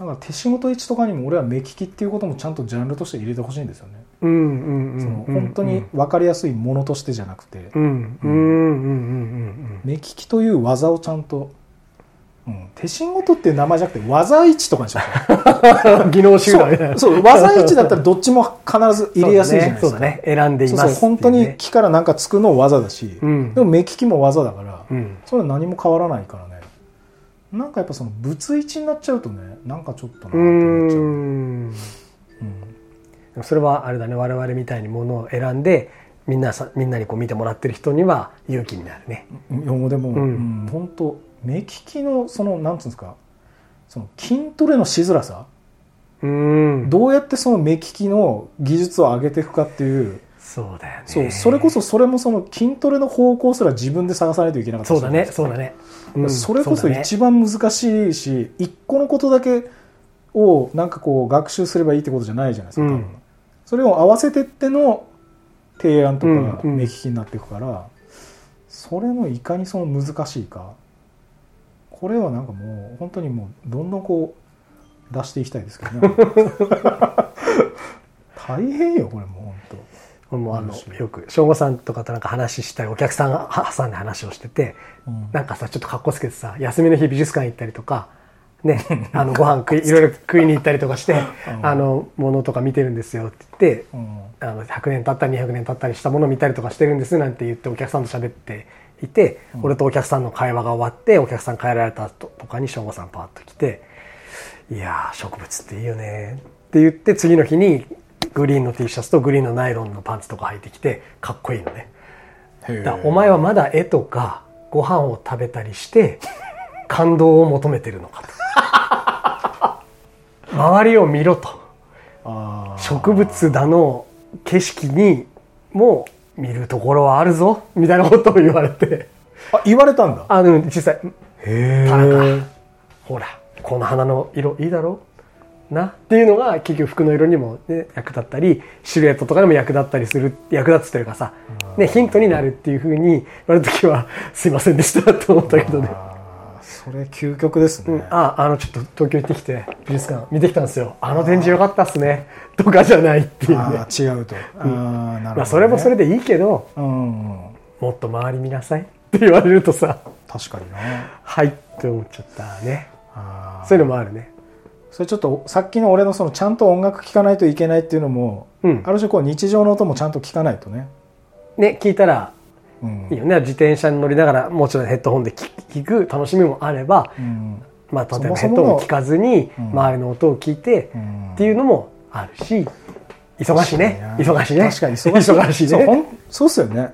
A: だから手仕事1とかにも俺は目利きっていうこともちゃんとジャンルとして入れてほしいんですよね、
B: うんうんうん
A: その本当に分かりやすいものとしてじゃなくて、
B: うんうんうんうんうん
A: 目利きという技をちゃんと、うん、手仕事っていう名前じゃなくて技1とかにしましょう。
B: う *laughs* ん技能集団。
A: そうそう技1だったらどっちも必ず入れやすいじゃないですか。
B: そうだねね選んでいます
A: 本当に木からなんかつくの技だし、
B: うん。
A: でも目利きも技だから、
B: うん。
A: それは何も変わらないからねなんかやっぱその物一になっちゃうとねなんかちょっとなって
B: う
A: 思っちゃう、
B: ん。でもそれはあれだね。我々みたいにものを選んでみんなさみんなにこう見てもらってる人には勇気になるね。
A: うん、いやもうでも、
B: ん
A: うん。本当目利きのそのなんつうんですかその筋トレのしづらさ。
B: うん。
A: どうやってその目利きの技術を上げていくかっていう
B: そうだよね。
A: そうそれこそそれもその筋トレの方向すら自分で探さないといけなかった
B: そうだねそうだね、
A: る
B: うん
A: それこそ一番難しいし一個のことだけをなんかこう学習すればいいってことじゃないじゃないですか、
B: うん。
A: それを合わせてっての提案とか目利きになっていくから、それのいかにその難しいかこれはなんかもう本当にもうどんどんこう出していきたいですけどね。*laughs* 大変よこれも
B: もあのよく省吾さんとかとなんか話したりお客さんが挟んで話をしてて
A: うん。
B: なんかさちょっとかっこつけてさ休みの日美術館行ったりとかね *laughs* あのご飯食いいろいろ食いに行ったりとかして
A: うん。
B: あのものとか見てるんですよって言って
A: うん。
B: あの100年経ったり200年経ったりしたものを見たりとかしてるんですなんて言ってお客さんと喋っていて、俺とお客さんの会話が終わってお客さん帰られた後とかに省吾さんパーッと来て「いやー植物っていいよね」って言って次の日にグリーンの T シャツとグリーンのナイロンのパンツとか履いてきてかっこいいのね。だお前はまだ絵とかご飯を食べたりして感動を求めてるのかと。*laughs* 周りを見ろと。植物だの景色にも見るところはあるぞみたいなことを言われて。
A: あ言われたんだ。
B: あの実際。
A: へ
B: 田中。ほらこの花の色いいだろなっていうのが結局服の色にも、ね、役立ったりシルエットとかにも役立ったりする役立つというかさ、ね、ヒントになるっていうふうに言われた時はすいませんでしたと思ったけどね。
A: それ究極ですね、
B: うん。ああのちょっと東京行ってきて美術館見てきたんですよ。あの展示良かったっすね。とかじゃないっていうね。
A: ああ違うと、ああなるほど、ね、
B: まあそれもそれでいいけど
A: うん、うん、
B: もっと周り見なさいって言われるとさ。
A: 確かにな。
B: はいって思っちゃったね。そういうのもあるね
A: それちょっとさっきの俺のそのちゃんと音楽聴かないといけないっていうのも、
B: うん。
A: ある種こう日常の音もちゃんと聞かないとね、
B: ね聞いたら
A: うん。
B: いいよね。自転車に乗りながらもちろんヘッドホンで聞聞く楽しみもあれば、
A: うん。
B: まあ、例えばヘッドホン聞かずに
A: うん。
B: 周りの音を聞いて
A: うん。
B: っていうのもあるし忙しいね。忙しいね。
A: 確かに忙しい。*laughs*
B: 忙しい
A: そうほ
B: ね
A: んそうっすよね。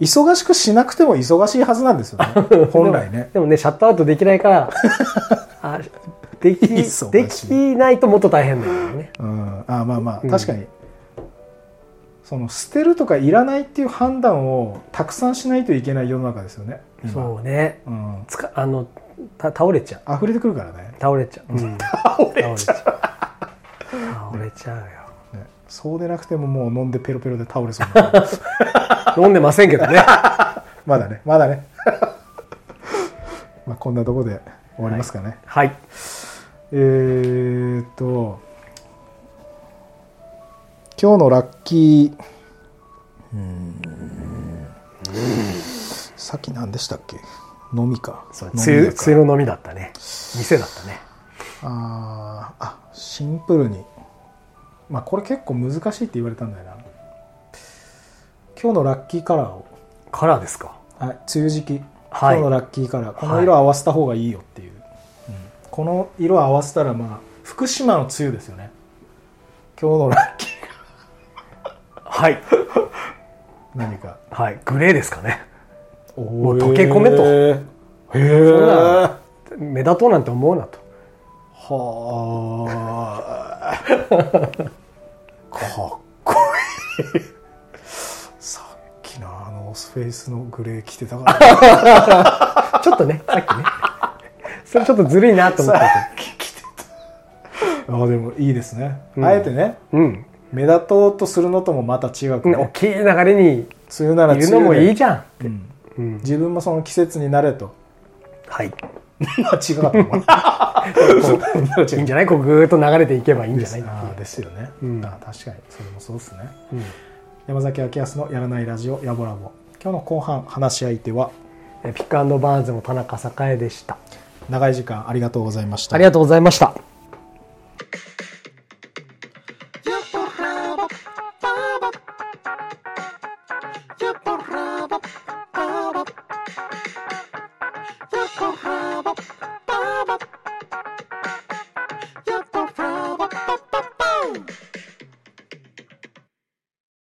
A: 忙しくしなくても忙しいはずなんですよね。*laughs* 本来ね。
B: でもねシャットアウトできないから *laughs* あできできないともっと大変だよね。
A: うん、あまあまあ
B: うん。
A: 確かに、その捨てるとかいらないっていう判断をたくさんしないといけない世の中ですよね。今。
B: そうね。
A: うん、
B: つかあのた倒れちゃう。
A: 溢れてくるからね。
B: 倒れちゃう、うん。
A: 倒れちゃ
B: 倒れちゃうよ。
A: そうでなくてももう飲んでペロペロで倒れそう。な *laughs*
B: 飲んでませんけどね。
A: まだねまだね。ま *laughs* あこんなとこで終わりますかね、
B: はい
A: えーっと今日のラッキーうーんさっき何でしたっけ？飲みか。
B: そう梅雨の飲みだったね。店だったね。
A: あーあシンプルに。まあこれ結構難しいって言われたんだよな。今日のラッキーカラーを。
B: カラーですか？
A: はい梅雨時期、
B: はい。
A: 今日のラッキーカラー。この色合わせた方がいいよっていう、うんこの色合わせたらまあ福島の梅雨ですよね。今日のラッキー
B: はい。
A: 何か。
B: はい。グレーですかね。
A: も
B: う溶け込めと。
A: へ
B: そん
A: え
B: な目立とうなんて思うなと。
A: はあかっこいい。さっきのあのオスフェイスのグレー着てたから。*laughs*
B: ちょっとねさっきねそれちょっとずるいなと思った。け
A: うあでもいいですね、
B: うん。
A: あえてね。
B: うん。
A: 目立とうとするのともまた違く
B: ね。大
A: ね
B: きい流れに
A: 梅雨なら
B: いるのもいいじゃん。
A: うん。
B: うん。
A: 自分もその季節になれと。
B: はい。*laughs*
A: あ違うかった
B: いいんじゃない？こうぐーっと流れていけばいいんじゃない？
A: あーですよね、
B: うん。
A: 確かにそれもそうですね。
B: うん。
A: 山崎明康のやらないラジオやぼらぼ。今日の後半話し相手は？
B: え pick&barns の田中栄でした。
A: 長い時間ありがとうございました
B: ありがとうございました。